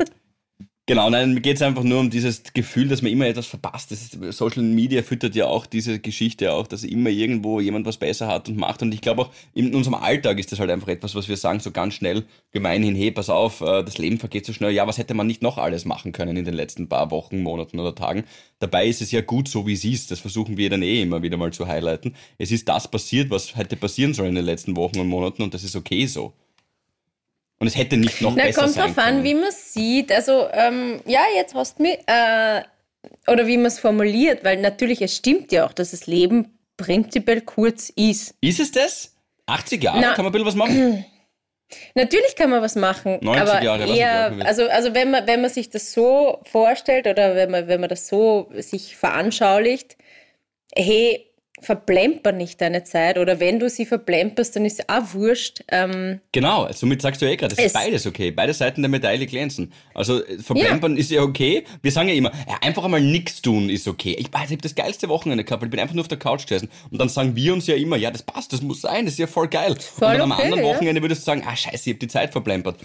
Genau, nein, mir geht es einfach nur um dieses Gefühl, dass man immer etwas verpasst. Ist, Social Media füttert ja auch diese Geschichte auch, dass immer irgendwo jemand was besser hat und macht. Und ich glaube auch in unserem Alltag ist das halt einfach etwas, was wir sagen, so ganz schnell gemeinhin, hey, pass auf, äh, das Leben vergeht so schnell. Ja, was hätte man nicht noch alles machen können in den letzten paar Wochen, Monaten oder Tagen? Dabei ist es ja gut so, wie es ist. Das versuchen wir dann eh immer wieder mal zu highlighten. Es ist das passiert, was hätte passieren sollen in den letzten Wochen und Monaten und das ist okay so. Und es hätte nicht noch Na, besser sein können. Kommt drauf an, wie man es sieht. Also, ähm, ja, jetzt hast du mich, äh, oder wie man es formuliert, weil natürlich, es stimmt ja auch, dass das Leben prinzipiell kurz ist. Ist es das? 80 Jahre? Na, kann man ein bisschen was machen? Natürlich kann man was machen, 90 aber Jahre, eher, also, also wenn man, wenn man sich das so vorstellt oder wenn man, wenn man das so sich veranschaulicht, hey, verplemper nicht deine Zeit oder wenn du sie verplemperst, dann ist es auch wurscht. Ähm, genau, somit sagst du eh gerade, das ist beides okay. Beide Seiten der Medaille glänzen. Also äh, verplempern ja. ist ja okay. Wir sagen ja immer, ja, einfach einmal nichts tun ist okay. Ich, ich habe das geilste Wochenende gehabt, weil ich bin einfach nur auf der Couch gesessen. Und dann sagen wir uns ja immer, ja, das passt, das muss sein, das ist ja voll geil. Voll und dann okay, am anderen Wochenende ja. würdest du sagen, ah scheiße, ich habe die Zeit verplempert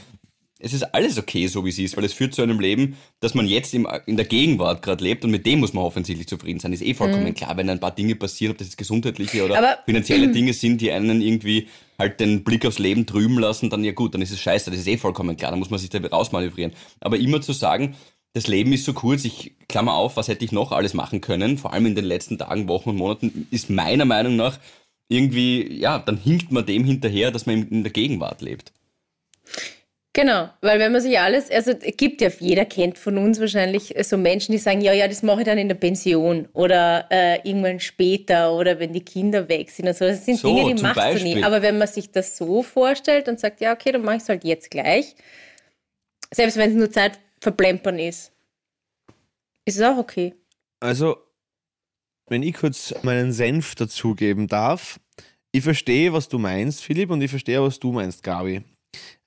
es ist alles okay, so wie es ist, weil es führt zu einem Leben, dass man jetzt im, in der Gegenwart gerade lebt und mit dem muss man offensichtlich zufrieden sein. Ist eh vollkommen mhm. klar, wenn ein paar Dinge passieren, ob das jetzt gesundheitliche oder Aber, finanzielle mhm. Dinge sind, die einen irgendwie halt den Blick aufs Leben trüben lassen, dann ja gut, dann ist es scheiße, das ist eh vollkommen klar, da muss man sich da rausmanövrieren. Aber immer zu sagen, das Leben ist so kurz, ich klammer auf, was hätte ich noch alles machen können, vor allem in den letzten Tagen, Wochen und Monaten, ist meiner Meinung nach irgendwie, ja, dann hinkt man dem hinterher, dass man in der Gegenwart lebt. Genau, weil wenn man sich alles, also es gibt ja, jeder kennt von uns wahrscheinlich so Menschen, die sagen, ja, ja, das mache ich dann in der Pension oder äh, irgendwann später oder wenn die Kinder weg sind und so. Das sind so, Dinge, die machst Beispiel. du nie. Aber wenn man sich das so vorstellt und sagt, ja, okay, dann mache ich es halt jetzt gleich, selbst wenn es nur Zeit verplempern ist, ist es auch okay. Also, wenn ich kurz meinen Senf dazugeben darf, ich verstehe, was du meinst, Philipp, und ich verstehe, was du meinst, Gabi.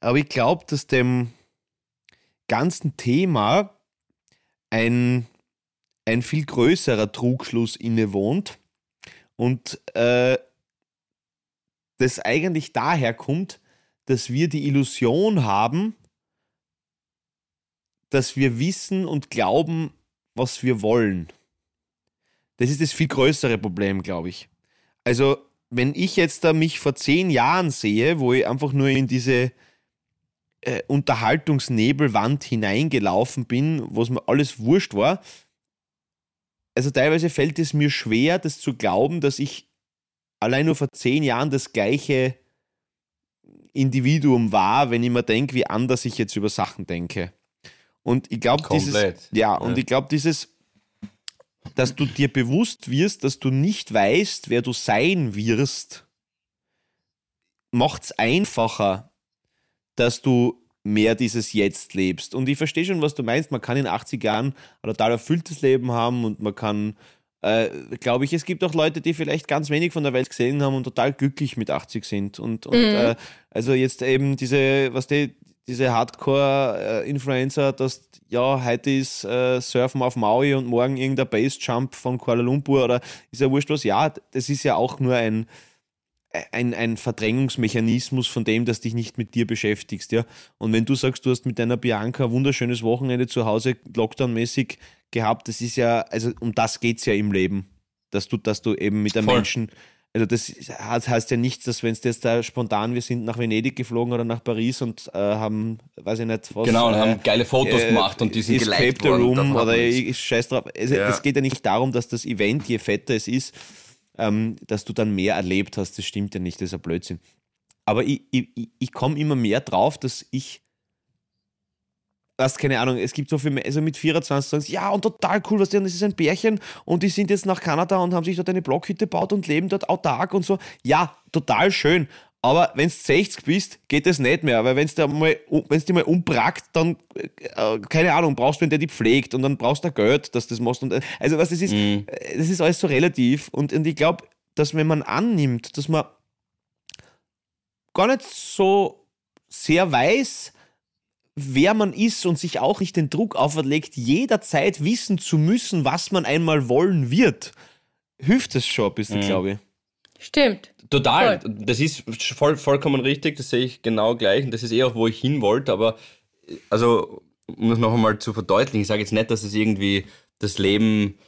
Aber ich glaube, dass dem ganzen Thema ein, ein viel größerer Trugschluss innewohnt und äh, das eigentlich daher kommt, dass wir die Illusion haben, dass wir wissen und glauben, was wir wollen. Das ist das viel größere Problem, glaube ich. Also wenn ich jetzt da mich vor zehn Jahren sehe, wo ich einfach nur in diese äh, Unterhaltungsnebelwand hineingelaufen bin, wo es mir alles wurscht war, also teilweise fällt es mir schwer, das zu glauben, dass ich allein nur vor zehn Jahren das gleiche Individuum war, wenn ich mir denke, wie anders ich jetzt über Sachen denke. Und ich glaube, dieses, ja, ja, und ich glaube, dieses, dass du dir bewusst wirst, dass du nicht weißt, wer du sein wirst, macht es einfacher, dass du mehr dieses Jetzt lebst. Und ich verstehe schon, was du meinst. Man kann in 80 Jahren ein total erfülltes Leben haben und man kann, äh, glaube ich, es gibt auch Leute, die vielleicht ganz wenig von der Welt gesehen haben und total glücklich mit 80 sind. Und, und mhm. äh, also jetzt eben diese, was die, diese Hardcore-Influencer, dass ja, heute ist äh, Surfen auf Maui und morgen irgendein Base-Jump von Kuala Lumpur oder ist ja wurscht was. Ja, das ist ja auch nur ein, ein, ein Verdrängungsmechanismus von dem, dass dich nicht mit dir beschäftigst. Ja? Und wenn du sagst, du hast mit deiner Bianca ein wunderschönes Wochenende zu Hause Lockdown-mäßig gehabt, das ist ja, also um das geht es ja im Leben, dass du, dass du eben mit einem Menschen also das heißt ja nichts, dass wenn es jetzt da spontan, wir sind nach Venedig geflogen oder nach Paris und äh, haben, weiß ich nicht, was. Genau, und äh, haben geile Fotos äh, gemacht und die sind geliked worden. Room oder ich scheiß drauf. Also, ja. Es geht ja nicht darum, dass das Event, je fetter es ist, ähm, dass du dann mehr erlebt hast. Das stimmt ja nicht, das ist ein Blödsinn. Aber ich, ich, ich komme immer mehr drauf, dass ich was, keine Ahnung, es gibt so viel, also mit 24 sagen sie, ja, und total cool, was die, und das ist ein Pärchen und die sind jetzt nach Kanada und haben sich dort eine Blockhütte gebaut und leben dort autark und so. Ja, total schön. Aber wenn du 60 bist, geht das nicht mehr, weil wenn es mal, wenn's dich mal umprackt, dann, äh, keine Ahnung, brauchst du einen, der die pflegt und dann brauchst du Geld, dass du das machst. Und, also, was das ist, Mhm. äh, das ist alles so relativ. Und, und ich glaube, dass wenn man annimmt, dass man gar nicht so sehr weiß, wer man ist und sich auch nicht den Druck auferlegt, jederzeit wissen zu müssen, was man einmal wollen wird, hilft es schon ein bisschen, Mhm. glaube ich. Stimmt. Total. Das ist voll, vollkommen richtig, das sehe ich genau gleich und das ist eh auch, wo ich hin wollte, aber also, um das noch einmal zu verdeutlichen, ich sage jetzt nicht, dass es irgendwie das Leben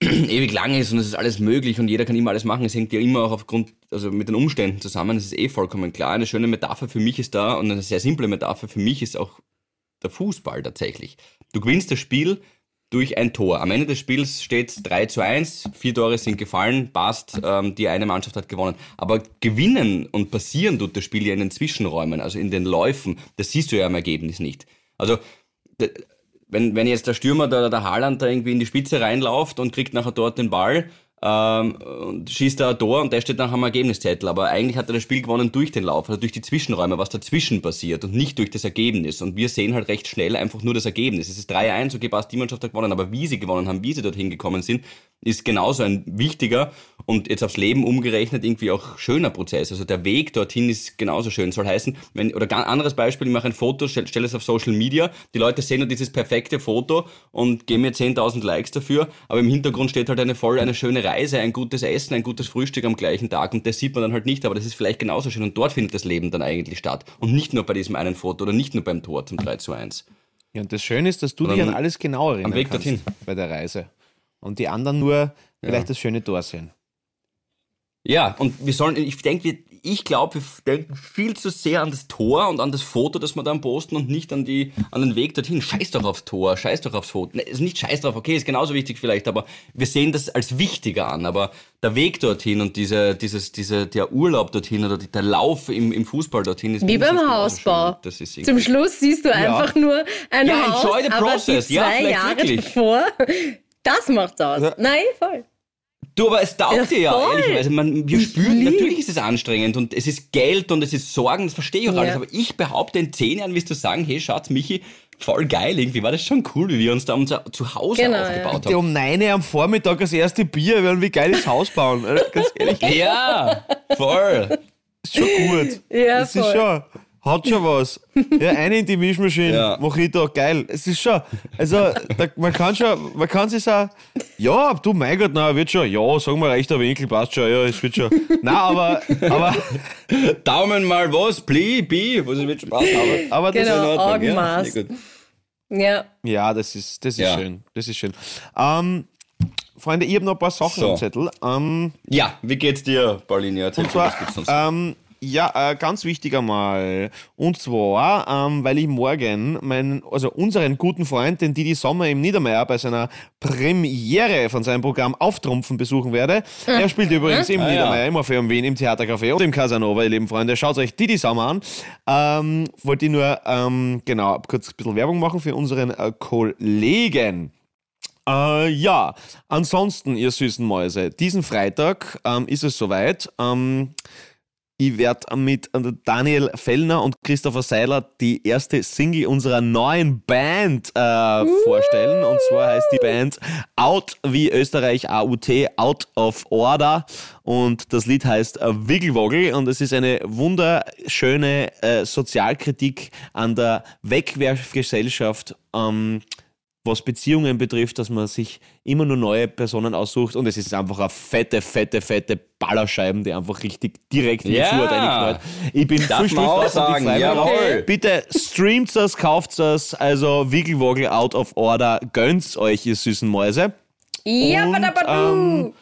ewig lang ist und es ist alles möglich und jeder kann immer alles machen. Es hängt ja immer auch aufgrund, also mit den Umständen zusammen, das ist eh vollkommen klar. Eine schöne Metapher für mich ist da und eine sehr simple Metapher für mich ist auch der Fußball tatsächlich. Du gewinnst das Spiel durch ein Tor. Am Ende des Spiels steht es 3 zu 1, vier Tore sind gefallen, passt, ähm, die eine Mannschaft hat gewonnen. Aber gewinnen und passieren tut das Spiel ja in den Zwischenräumen, also in den Läufen, das siehst du ja im Ergebnis nicht. Also wenn, wenn jetzt der Stürmer, der, der Haaland, da irgendwie in die Spitze reinläuft und kriegt nachher dort den Ball ähm, und schießt da ein Tor und der steht nachher am Ergebniszettel. Aber eigentlich hat er das Spiel gewonnen durch den Lauf, also durch die Zwischenräume, was dazwischen passiert und nicht durch das Ergebnis. Und wir sehen halt recht schnell einfach nur das Ergebnis. Es ist 3-1, okay, passt, die Mannschaft hat gewonnen, aber wie sie gewonnen haben, wie sie dorthin gekommen sind, ist genauso ein wichtiger und jetzt aufs Leben umgerechnet irgendwie auch schöner Prozess. Also der Weg dorthin ist genauso schön. Soll heißen, wenn, oder ganz anderes Beispiel, ich mache ein Foto, stelle stell es auf Social Media, die Leute sehen nur dieses perfekte Foto und geben mir 10.000 Likes dafür, aber im Hintergrund steht halt eine voll, eine schöne Reise, ein gutes Essen, ein gutes Frühstück am gleichen Tag und das sieht man dann halt nicht, aber das ist vielleicht genauso schön und dort findet das Leben dann eigentlich statt und nicht nur bei diesem einen Foto oder nicht nur beim Tor zum 3 zu 1. Ja, und das Schöne ist, dass du dich an alles genau erinnern am Weg dorthin. bei der Reise. Und die anderen nur vielleicht das schöne Tor sehen. Ja, und wir sollen, ich denke, ich glaube, wir denken viel zu sehr an das Tor und an das Foto, das wir dann posten und nicht an die, an den Weg dorthin. Scheiß doch aufs Tor, scheiß doch aufs Foto. Ne, ist nicht scheiß drauf, okay, ist genauso wichtig vielleicht, aber wir sehen das als wichtiger an. Aber der Weg dorthin und diese, dieses, diese, der Urlaub dorthin oder die, der Lauf im, im Fußball dorthin ist Wie beim Hausbau. schön. Das ist Zum Schluss siehst du einfach nur ein Ja, Haus, enjoy the aber process. die Ja, zwei vielleicht Jahre wirklich. davor, das macht's aus. Ja. Nein, voll. Du, aber es taugt Ja, dir ja, voll. ehrlicherweise. Man, wir Ich spüren, lieb. natürlich ist es anstrengend und es ist Geld und es ist Sorgen, das verstehe ich auch Ja. alles. Aber ich behaupte, in zehn Jahren wirst du sagen, hey Schatz, Michi, voll geil, irgendwie war das schon cool, wie wir uns da unser Zuhause Genau, aufgebaut Die haben. um 9 Uhr am Vormittag das erste Bier, weil wie geil das Haus bauen. Ganz ehrlich, Ja, voll. ist schon gut. Ja, das ist voll. schon, hat schon was. Ja, eine in die Mischmaschine, Ja. Mojito, geil. Es ist schon, also da, man kann schon, man kann sich so, ja, du, mein Gott, na, wird schon, ja, sagen wir, rechter Winkel, passt schon, ja, es wird schon. Nein, aber, aber, Daumen mal was, pli, bi, was wird Spaß haben. aber das Genau. in Ordnung, Augenmaß. Ja. Ja. Ja, das ist, das ist Ja. schön. Das ist schön. Ähm, Freunde, ich habe noch ein paar Sachen So. am Zettel. Ähm, ja, wie geht's dir, Pauline? Erzähl und zwar, was gibt's sonst? ähm, ja, äh, ganz wichtig einmal. Und zwar, ähm, weil ich morgen meinen, also unseren guten Freund, den Didi Sommer im Niedermeyer bei seiner Premiere von seinem Programm Auftrumpfen besuchen werde. Er spielt übrigens im Ah, ja. Niedermeyer, im Orpheum Wien, im Theatercafé und im Casanova, ihr lieben Freunde. Schaut euch Didi Sommer an. Ähm, wollte ich nur, ähm, genau, kurz ein bisschen Werbung machen für unseren äh, Kollegen. Äh, ja, ansonsten, ihr süßen Mäuse, diesen Freitag ähm, ist es soweit. Ähm, ich werde mit äh, Daniel Fellner und Christopher Seiler die erste Single unserer neuen Band äh, vorstellen. Und zwar heißt die Band Out wie Österreich AUT, Out of Order. Und das Lied heißt äh, Wiggelwoggel. Und es ist eine wunderschöne äh, Sozialkritik an der Wegwerfgesellschaft. Ähm, was Beziehungen betrifft, dass man sich immer nur neue Personen aussucht und es ist einfach eine fette, fette, fette Ballerscheiben, die einfach richtig direkt in die Ja. Furt reinknallt. Ich bin Darf man auch sagen, jawohl. Bitte streamt es, kauft es, also Wiggelwoggel out of order, gönnt's euch, ihr süßen Mäuse. Ja, Und, badabadu. ähm,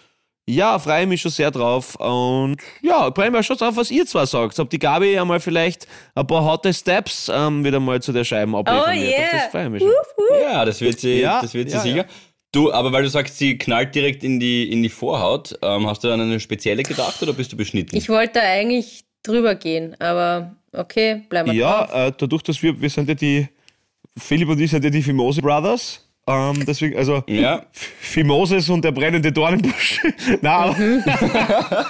Ja, freue ich mich schon sehr drauf. Und ja, freue mich schon drauf, was ihr zwar sagt. Ob die Gabi einmal vielleicht ein paar harte Steps ähm, wieder mal zu der Scheiben abliefern Oh wird. Auf yeah. Das freue ich mich schon. Ja, das wird sie, Ja, das wird sie ja, sicher. ja. Du, aber weil du sagst, sie knallt direkt in die, in die Vorhaut, ähm, hast du an eine spezielle gedacht oder bist du beschnitten? Ich wollte eigentlich drüber gehen, aber okay, bleiben wir drauf. Ja, äh, dadurch, dass wir, wir sind ja die Philipp und ich sind ja die Fimose Brothers. Ähm, deswegen, also Ja. Fimoses und der brennende Dornenbusch. Nein, aber.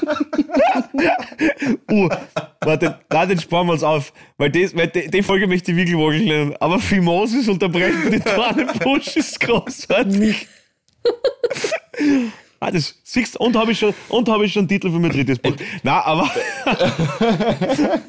uh, warte, nein, den sparen wir uns auf. Weil, das, weil die, die Folge möchte ich wirklich wirklich nennen. Aber Fimoses und der brennende Dornenbusch ist großartig. Ah, das siehst du, und habe ich schon und habe ich schon einen Titel für mein drittes Buch. Na, aber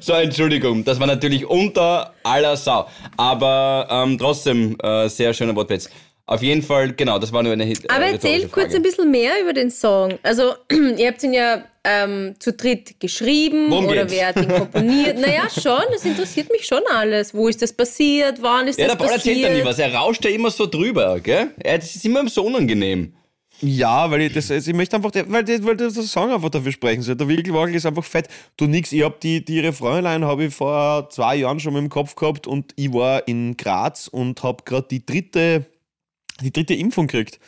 So, Entschuldigung, das war natürlich unter aller Sau. Aber ähm, trotzdem, äh, sehr schöner Wortwitz. Auf jeden Fall, genau, das war nur eine Hit. Aber äh, erzähl kurz ein bisschen mehr über den Song. Also, ihr habt ihn ja ähm, zu dritt geschrieben Worum oder geht's? wer hat ihn komponiert? naja, schon, das interessiert mich schon alles. Wo ist das passiert? Wann ist Ja, der das Paul erzählt passiert? da nie was. Er rauscht ja immer so drüber, gell? Er, das ist immer so unangenehm. Ja, weil ich das, also ich möchte einfach, weil, weil der Song einfach dafür sprechen soll. Der Wickelwagel ist einfach fett. Du nix, ich hab die, die Refrainline habe ich vor zwei Jahren schon im Kopf gehabt und ich war in Graz und habe gerade die dritte, die dritte Impfung gekriegt.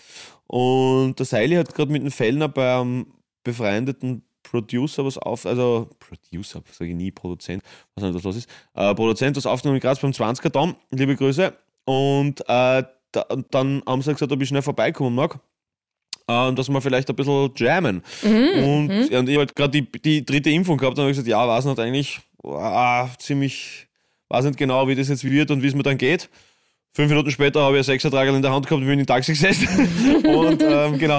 Und der Seili hat gerade mit dem Fellner beim befreundeten Producer was auf, also Producer, sage ich nie, Produzent, was nicht, was los ist, äh, Produzent was aufgenommen in Graz beim 20er Dom, liebe Grüße. Und äh, da, dann haben sie gesagt, ob ich schnell vorbeikommen mag. Äh, und dass wir vielleicht ein bisschen jammen. und, ja, und ich halt gerade die, die dritte Impfung gehabt und habe gesagt, ja, weiß nicht eigentlich, ah, ziemlich, weiß nicht genau, wie das jetzt wird und wie es mir dann geht. Fünf Minuten später habe ich ein Sechsertragel in der Hand gehabt und bin in Taxi gesessen. und ähm, genau.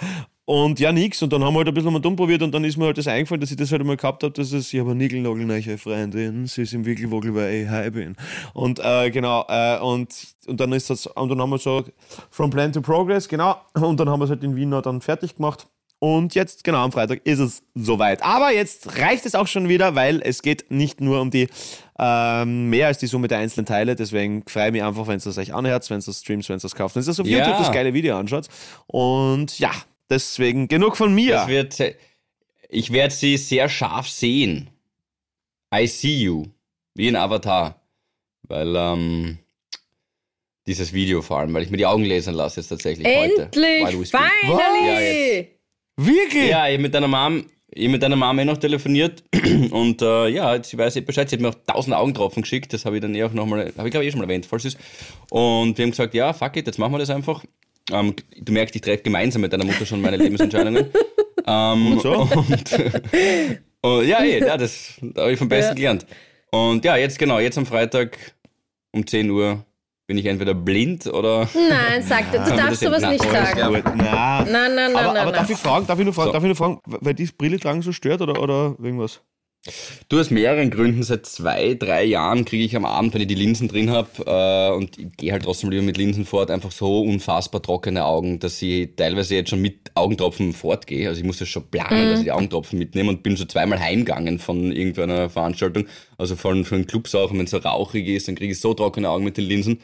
Und ja, nix. Und dann haben wir halt ein bisschen mal dumm probiert und dann ist mir halt das eingefallen, dass ich das halt mal gehabt habe, dass es, ich habe eine Nigelnagelneiche Freundin, sie ist im Wickelwogel, weil ich high bin. Und äh, genau, äh, und, und dann ist das, und dann haben wir so From Plan to Progress, genau. Und dann haben wir es halt in Wien noch dann fertig gemacht. Und jetzt, genau, am Freitag ist es soweit. Aber jetzt reicht es auch schon wieder, weil es geht nicht nur um die ähm, mehr als die Summe der einzelnen Teile. Deswegen freue ich mich einfach, wenn es das euch anhört, wenn es das streamt, wenn es das kauft, wenn es das auf Ja. YouTube das geile Video anschaut. Und ja, deswegen genug von mir. Das wird, ich werde sie sehr scharf sehen. I see you. Wie ein Avatar. Weil, ähm, dieses Video vor allem, weil ich mir die Augen lasern lasse jetzt tatsächlich heute. Endlich! speak. Ja, Finally! jetzt. Wirklich? Ja, ich habe mit deiner Mom, ich mit deiner Mom eh noch telefoniert und äh, ja, sie weiß eh Bescheid. Sie hat mir auch tausend Augentropfen geschickt. Das habe ich dann eh auch nochmal, habe ich glaube ich eh schon mal erwähnt, voll süß. Und wir haben gesagt, ja, fuck it, jetzt machen wir das einfach. Ähm, du merkst, ich treffe gemeinsam mit deiner Mutter schon meine Lebensentscheidungen. ähm, Und so? und, und ja, eh, ja, das da habe ich vom Besten Ja. gelernt. Und ja, jetzt genau, jetzt am Freitag um 10 Uhr bin ich entweder blind oder. Nein, sag, du wir darfst das sowas nicht sagen. Na. Nein, nein, nein, aber, nein. aber darf nein. ich fragen, darf ich nur fragen, So. darf ich nur fragen, weil die Brille tragen so stört oder, oder irgendwas? Du aus mehreren Gründen, seit zwei, drei Jahren kriege ich am Abend, wenn ich die Linsen drin habe, äh, und ich gehe halt trotzdem lieber mit Linsen fort, einfach so unfassbar trockene Augen, dass ich teilweise jetzt schon mit Augentropfen fortgehe. Also ich muss das schon planen, dass ich die Augentropfen mitnehme und bin schon zweimal heimgegangen von irgendeiner Veranstaltung. Also von, von Clubs auch, wenn es so rauchig ist, dann kriege ich so trockene Augen mit den Linsen.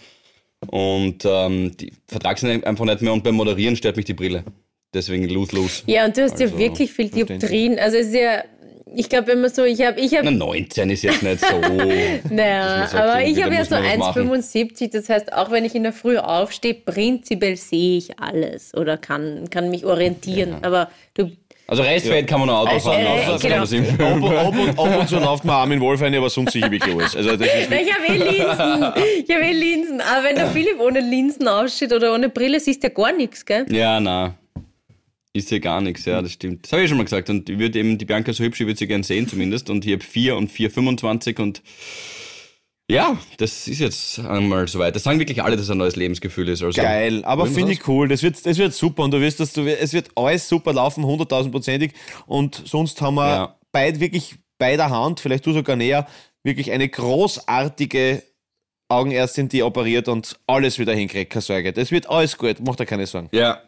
Und ähm, die vertrag sie einfach nicht mehr und beim Moderieren stört mich die Brille. Deswegen lose, lose. Ja, und du hast ja Also, wirklich viel. Dioptrien. Also es ist ja, ich glaube immer so, ich habe, ich Na, habe, 19 ist jetzt nicht so. naja, man sagt, aber ich habe ja so man was machen. 1,75, das heißt, auch wenn ich in der Früh aufstehe, prinzipiell sehe ich alles oder kann, kann mich orientieren. Aber du, Also Restfeld kann man noch Auto fahren. Äh, auch, das genau. man Ab, ab, und, ab und zu läuft man Armin Wolf ein, aber sonst sicher wirklich alles. Also das ist Na, ich habe eh Linsen, ich habe eh Linsen. Aber wenn der Philipp ohne Linsen aussieht oder ohne Brille, siehst du ja gar nichts, gell? Ja, na. Ist ja gar nichts, ja, das stimmt. Das habe ich schon mal gesagt. Und ich würde eben die Bianca so hübsch, ich würde sie gern sehen zumindest. Und ich habe 4 und 4,25 und ja, das ist jetzt einmal soweit. Das sagen wirklich alle, dass ein neues Lebensgefühl ist. Also, geil, aber finde ich cool. Das wird, das wird super und du wirst, dass du, es wird alles super laufen, 100.000-prozentig. Und sonst haben wir Ja. beid, wirklich bei der Hand, vielleicht du sogar näher, wirklich eine großartige Augenärztin, die operiert und alles wieder hinkriegt, keine Sorge. Das wird alles gut, mach dir keine Sorgen. Ja.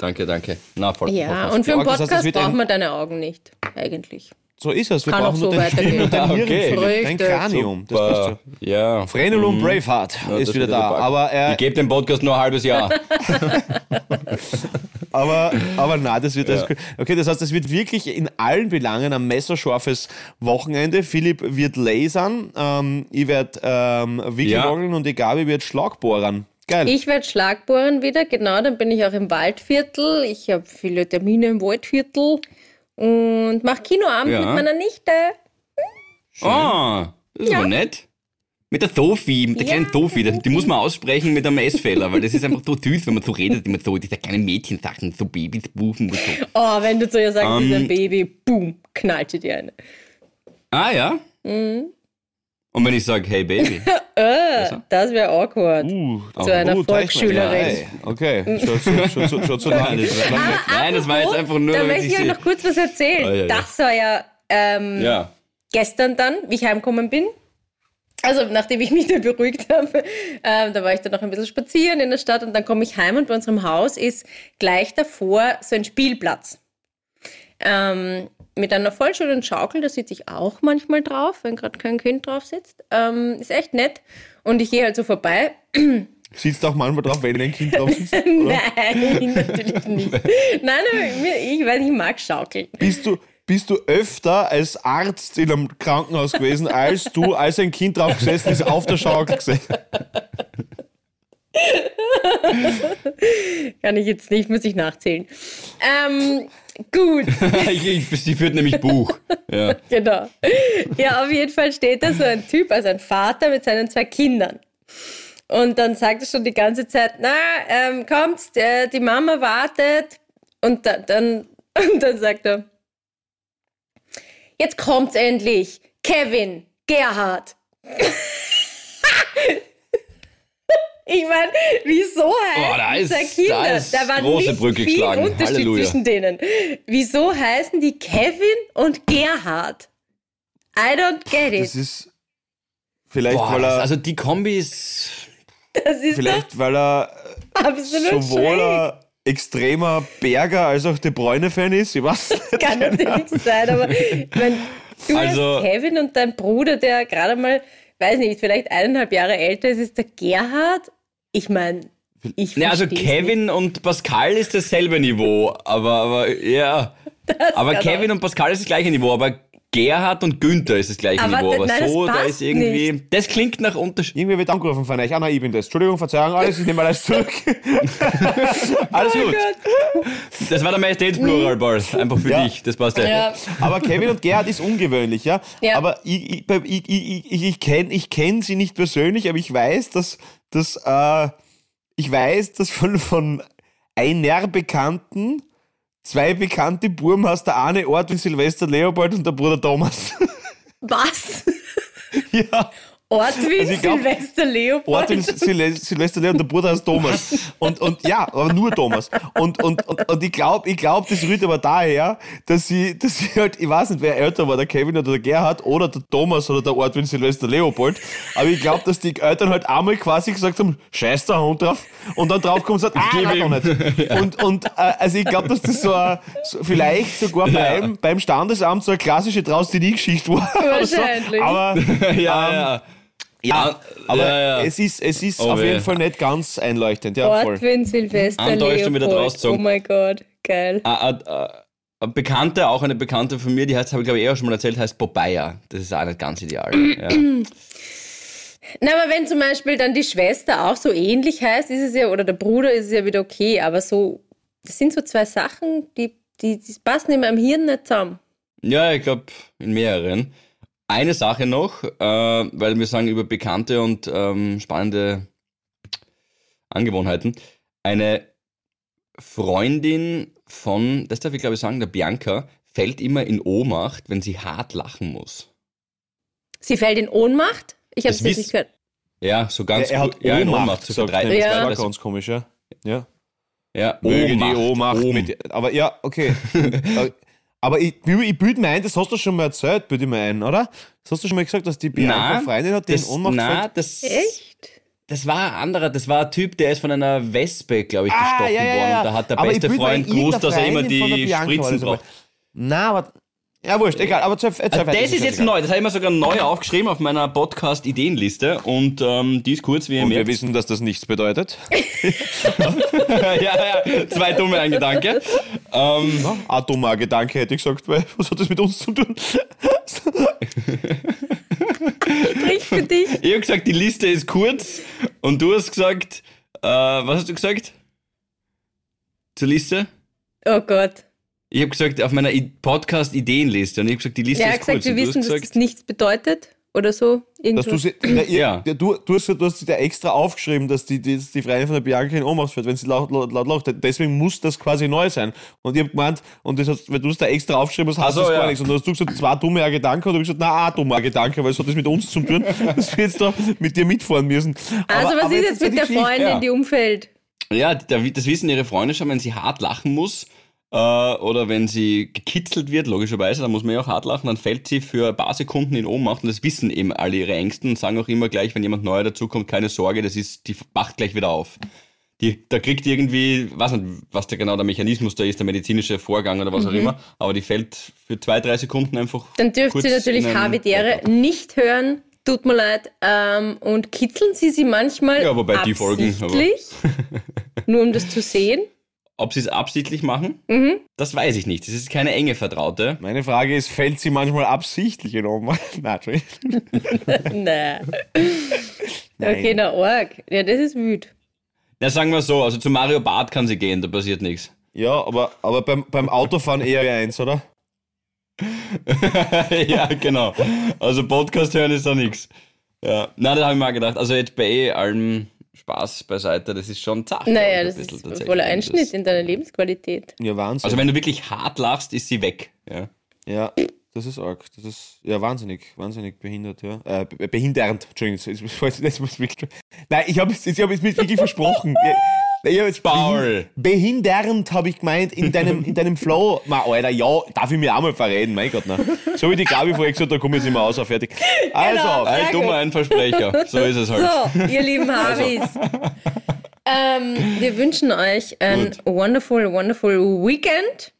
Danke, danke. Na, voll. Ja, voll und für Ja, einen das heißt, Podcast wird ein- braucht man deine Augen nicht, eigentlich. So ist es. Wir Kann auch brauchen so nur dein weitergehen. Stirn und dein Hirn, okay. Dein. Kranium. Das bist Super. du. Ja. Frenulum Braveheart Ja, ist das wieder da. Aber, äh, Ich gebe dem Podcast nur ein halbes Jahr. aber, aber nein, das wird Ja. alles cool. Okay, das heißt, es wird wirklich in allen Belangen ein messerscharfes Wochenende. Philipp wird lasern, ähm, ich werde ähm, Wickelwogeln und die Gabi wird Schlagbohrern. Geil. Ich werde Schlagbohren wieder, genau, dann bin ich auch im Waldviertel. Ich habe viele Termine im Waldviertel und mache Kinoabend Ja. mit meiner Nichte. Ah, das ist Ja. aber nett. Mit der Sophie, mit der Ja, kleinen Sophie. Die, die muss man aussprechen mit einem S-Fehler, weil das ist einfach so süß, wenn man so redet, immer so, diese kleinen Mädchensachen, so Babys, Buchen und so. Oh, wenn du zu ihr sagst, Ähm, ist ein Baby, boom, knallt sie dir eine. Ah, ja? Mhm. Und wenn ich sage, hey Baby. Äh, das wäre awkward. Uh, Zu einer Volksschülerin. Hey, okay, schon, schon, schon, zu Nein, lange. das war, nein, das war jetzt einfach nur, Da möchte ich euch noch kurz was erzählen. Oh, ja, ja. Das war ja ähm, Ja. gestern dann, wie ich heimgekommen bin. Also nachdem ich mich dann beruhigt habe, ähm, da war ich dann noch ein bisschen spazieren in der Stadt und dann komme ich heim und bei unserem Haus ist gleich davor so ein Spielplatz. Ähm, mit einer voll schönen Schaukel, da sitze ich auch manchmal drauf, wenn gerade kein Kind drauf sitzt. Ähm, ist echt nett. Und ich gehe halt so vorbei. Sitzt auch manchmal drauf, wenn ein Kind drauf sitzt? Nein, natürlich nicht. Nein, ich weiß, ich mag Schaukeln. Bist du, bist du öfter als Arzt in einem Krankenhaus gewesen, als du, als ein Kind drauf gesessen ist, auf der Schaukel gesessen? Kann ich jetzt nicht, muss ich nachzählen. Ähm, gut. sie führt nämlich Buch. Ja. Genau. Ja, auf jeden Fall steht da so ein Typ, also ein Vater mit seinen zwei Kindern. Und dann sagt er schon die ganze Zeit, na, ähm, kommt, äh, die Mama wartet. Und da, dann, und dann sagt er, jetzt kommt's endlich. Kevin, Gerhard. Ich meine, wieso heißen Oh, da ist- Kinder? da ist war große nicht Brücke viel geschlagen. Unterschied Halleluja. zwischen denen. Wieso heißen die Kevin und Gerhard? I don't get Das it. ist vielleicht, Boah, weil das, er, also die Kombi ist... Das ist vielleicht, weil er absolut sowohl ein extremer Berger als auch De Bruyne-Fan ist. Ich weiß nicht. Kann natürlich sein, aber ich mein, du Also- hast Kevin und dein Bruder, der gerade mal, weiß nicht, vielleicht eineinhalb Jahre älter ist, ist der Gerhard. Ich meine, ich Ne, also Kevin und Pascal ist dasselbe Niveau, aber, aber ja. Aber kann Kevin und Pascal ist das gleiche Niveau, aber Gerhard und Günther ist das gleiche Aber Niveau. Aber nein, das so, da ist irgendwie. nicht. Das klingt nach Unterschied. Irgendwie wird angerufen von euch. Ah, nein, ich bin das. Entschuldigung, Verzeihung, alles, ich nehme alles zurück. alles gut. Das war der Majestätsplural Ball. Einfach für Ja. dich. Das passt ja. Ja, Aber Kevin und Gerhard ist ungewöhnlich, ja. Ja. Aber ich, ich, ich, ich, ich, ich kenne ich kenn sie nicht persönlich, aber ich weiß, dass, dass äh, ich weiß, dass von, von einer Bekannten zwei bekannte Burm hast, der eine Ort wie Silvester Leopold und der Bruder Thomas. was? ja. Ortwin, Also glaub, Silvester Leopold. Ort wie Sil Silvester Leopold und der Bruder heißt Thomas. Und, und ja, aber nur Thomas. Und, und, und, und ich glaube, ich glaub, das rührt aber daher, dass sie, dass sie halt, ich weiß nicht, wer älter war, der Kevin oder der Gerhard oder der Thomas oder der Ortwin Silvester Leopold. Aber ich glaube, dass die Eltern halt einmal quasi gesagt haben, scheiß der Hund drauf. Und dann drauf kommen und sagt, ah, nein, doch nicht. Und, und äh, also ich glaube, dass das so, ein, so vielleicht sogar beim, beim Standesamt so eine klassische Draus-die-Geschichte war. oder so. Wahrscheinlich. Aber ja, ja. Ja, aber ja, ja. es ist, es ist Oh auf jeden Fall nicht ganz einleuchtend. Ja, voll. Ortwin, Silvester wieder Leopold. Oh mein Gott, geil. Eine, eine Bekannte, auch eine Bekannte von mir, die heißt, habe ich glaube ich eh auch schon mal erzählt, heißt Popeye. Das ist auch nicht ganz ideal. Ja. Na, aber wenn zum Beispiel dann die Schwester auch so ähnlich heißt, ist es ja, oder der Bruder ist es ja wieder okay, aber so, das sind so zwei Sachen, die, die, die passen in meinem Hirn nicht zusammen. Ja, ich glaube, in mehreren. Eine Sache noch, äh, weil wir sagen über bekannte und ähm, spannende Angewohnheiten. Eine Freundin von, das darf ich glaube ich sagen, der Bianca, fällt immer in Ohnmacht, wenn sie hart lachen muss. Sie fällt in Ohnmacht? Ich habe es nicht gehört. Ja, so ganz er hat gut- ja, in Ohnmacht Ohnmacht, so gesagt. verdrei- Das Ja. war ganz komisch, ja. Ja. ja, Möge die Ohnmacht Ohm. mit, Aber ja, okay. aber ich, ich bilde mir ein, das hast du schon mal erzählt, bilde ich mir ein, oder? Das hast du schon mal gesagt, dass die Bianca Nein, Freundin hat, die in das, Ohnmacht na, fällt? das, Echt? das war ein anderer, das war ein Typ, der ist von einer Wespe, glaube ich, Ah, gestochen ja, ja, worden. ja. Und da hat der Aber beste Freund gewusst, dass er immer die Spritzen braucht. Na, aber. Ja, wurscht, egal, aber erzähl, erzähl Also weiter, das ist jetzt egal. neu, das habe ich mir sogar neu aufgeschrieben auf meiner Podcast-Ideenliste und ähm, die ist kurz, wie ihr Und wir merkt. wissen, dass das nichts bedeutet. ja, ja, zwei dumme ein Gedanke. Ähm, Ja, ein dummer Gedanke hätte ich gesagt, weil was hat das mit uns zu tun? Sprich für dich. ich habe gesagt, die Liste ist kurz und du hast gesagt, äh, was hast du gesagt? Zur Liste? Oh Gott. Ich habe gesagt, auf meiner Podcast-Ideenliste und ich habe gesagt, die Liste Ja, er ist hat gesagt, kurz. wir wissen, dass das nichts bedeutet. oder so. Dass du, sie, na, ihr, Ja. ja. du, du, hast, du hast dir extra aufgeschrieben, dass die, die, die Freundin von der Bianca in Ohnmacht fährt, wenn sie laut, laut, laut lacht. Deswegen muss das quasi neu sein. Und ich hab gemeint, und das hast, weil du es da extra aufgeschrieben hast, hast so, du das gar ja. nichts. Und dann hast du gesagt, zwei dumme Gedanken, und du hast gesagt, na, ein dummer Gedanke, weil es hat das mit uns zu tun, dass wir jetzt da mit dir mitfahren müssen. also, Aber- was aber ist jetzt mit die der Geschichte- Freundin, ja. die umfällt? Ja, da- das wissen ihre Freunde schon, wenn sie hart lachen muss äh, oder wenn sie gekitzelt wird, logischerweise, dann muss man ja auch hart lachen, dann fällt sie für ein paar Sekunden in Ohnmacht und das wissen eben alle ihre Ängsten und sagen auch immer gleich, wenn jemand neuer dazukommt, keine Sorge, das ist, die wacht gleich wieder auf. Die, da kriegt irgendwie, weiß nicht, was da genau der Mechanismus da ist, der medizinische Vorgang oder was auch immer, aber die fällt für zwei, drei Sekunden einfach. Dann dürft ihr natürlich Havidere nicht hören. Tut mir leid. Ähm, und kitzeln sie sie manchmal Ja, wobei die Folgen, aber- nur um das zu sehen? Ob sie es absichtlich machen, Mhm. das weiß ich nicht. Das ist keine enge Vertraute. Meine Frage ist, fällt sie manchmal absichtlich in Ohnmacht? Nein. Nein. Nein. Okay, na arg. Ja, das ist wüt. Ja, sagen wir so, also zu Mario Barth kann sie gehen, da passiert nichts. Ja, aber, aber beim, beim Autofahren eher eins, oder? ja, genau. Also Podcast hören ist da nichts. Ja. Nein, da habe ich mal gedacht. Also jetzt bei eh allem Spaß beiseite, das ist schon zart. Naja, das ein bisschen ist tatsächlich. voller Einschnitt Das- in deiner Lebensqualität. Ja, Wahnsinn. Also wenn du wirklich hart lachst, ist sie weg. Ja. Ja, das ist arg. Das ist ja wahnsinnig, wahnsinnig behindert, ja. Äh, be- behindernd, Entschuldigung. Das, das, das, wirklich, nein, ich habe es ich hab es mir wirklich versprochen. Ja, Ich hab jetzt Paul. Behindernd habe ich gemeint in deinem, in deinem Flow. Ma, Alter, ja, darf ich mir auch mal verreden, mein Gott, ne. So wie die Gabi vorher gesagt hat, da komme ich jetzt immer aus, fertig. Also, Genau. Ein dummer, gut. ein Versprecher. So ist es halt. So, ihr lieben Harvis. ähm, wir wünschen euch ein wonderful, wonderful Weekend.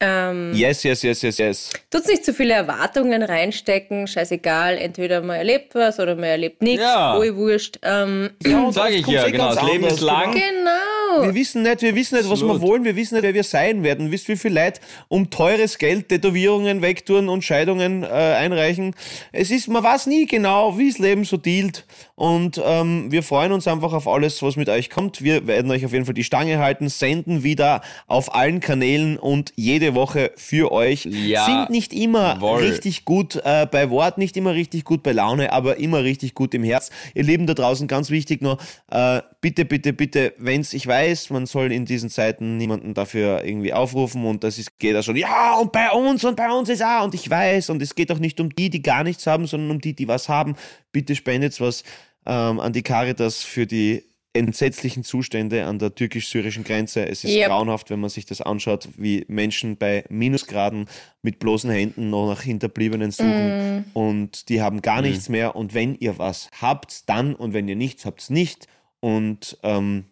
Ähm, yes, yes, yes, yes, yes. Tut nicht zu viele Erwartungen reinstecken, scheißegal, entweder man erlebt was oder man erlebt nichts, Ja. wohl wurscht. Ähm, Ja, und Sag oft ich ja, eh genau. Das Leben ist lang. genau. Wir wissen nicht, wir wissen nicht, was wir Absolut. wollen, wir wissen nicht, wer wir sein werden. Wisst, wie viele Leute um teures Geld Tätowierungen wegtun und Scheidungen äh, einreichen? Es ist, man weiß nie genau, wie das Leben so dealt. Und ähm, wir freuen uns einfach auf alles, was mit euch kommt. Wir werden euch auf jeden Fall die Stange halten, senden wieder auf allen Kanälen und jede Woche für euch. Ja, Sind nicht immer jawohl. richtig gut äh, bei Wort, nicht immer richtig gut bei Laune, aber immer richtig gut im Herz. Ihr Lieben da draußen, ganz wichtig noch, äh, bitte, bitte, bitte, wenn's, ich weiß, man soll in diesen Zeiten niemanden dafür irgendwie aufrufen und das ist, geht auch schon, ja, und bei uns und bei uns ist auch, und ich weiß, und es geht auch nicht um die, die gar nichts haben, sondern um die, die was haben. Bitte spendet was ähm, an die Caritas für die entsetzlichen Zustände an der türkisch-syrischen Grenze. Es ist Yep. grauenhaft, wenn man sich das anschaut, wie Menschen bei Minusgraden mit bloßen Händen noch nach Hinterbliebenen suchen und die haben gar nichts mehr. Und wenn ihr was habt, dann und wenn ihr nichts habt, nicht. Und ähm,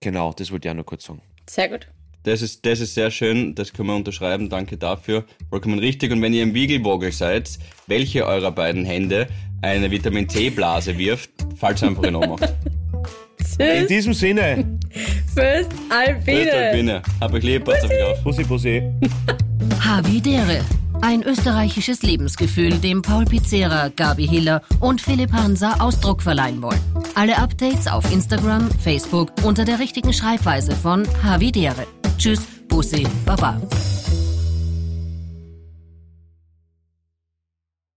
genau, das wollte ich auch nur kurz sagen. Sehr gut. Das ist, das ist sehr schön, das können wir unterschreiben, danke dafür. Vollkommen richtig. Und wenn ihr im Wiegelwogel seid, welche eurer beiden Hände eine Vitamin C-Blase wirft, falls einfach in Ohnmacht. In Tschüss, diesem Sinne, Fürst Grüßt euch, Alpine. Hab euch lieb, passt auf euch auf. Pussy, Pussy. Havidere. Ein österreichisches Lebensgefühl, dem Paul Pizzera, Gabi Hiller und Philipp Hansa Ausdruck verleihen wollen. Alle Updates auf Instagram, Facebook unter der richtigen Schreibweise von Havidere. Tschüss, Bussi, Baba.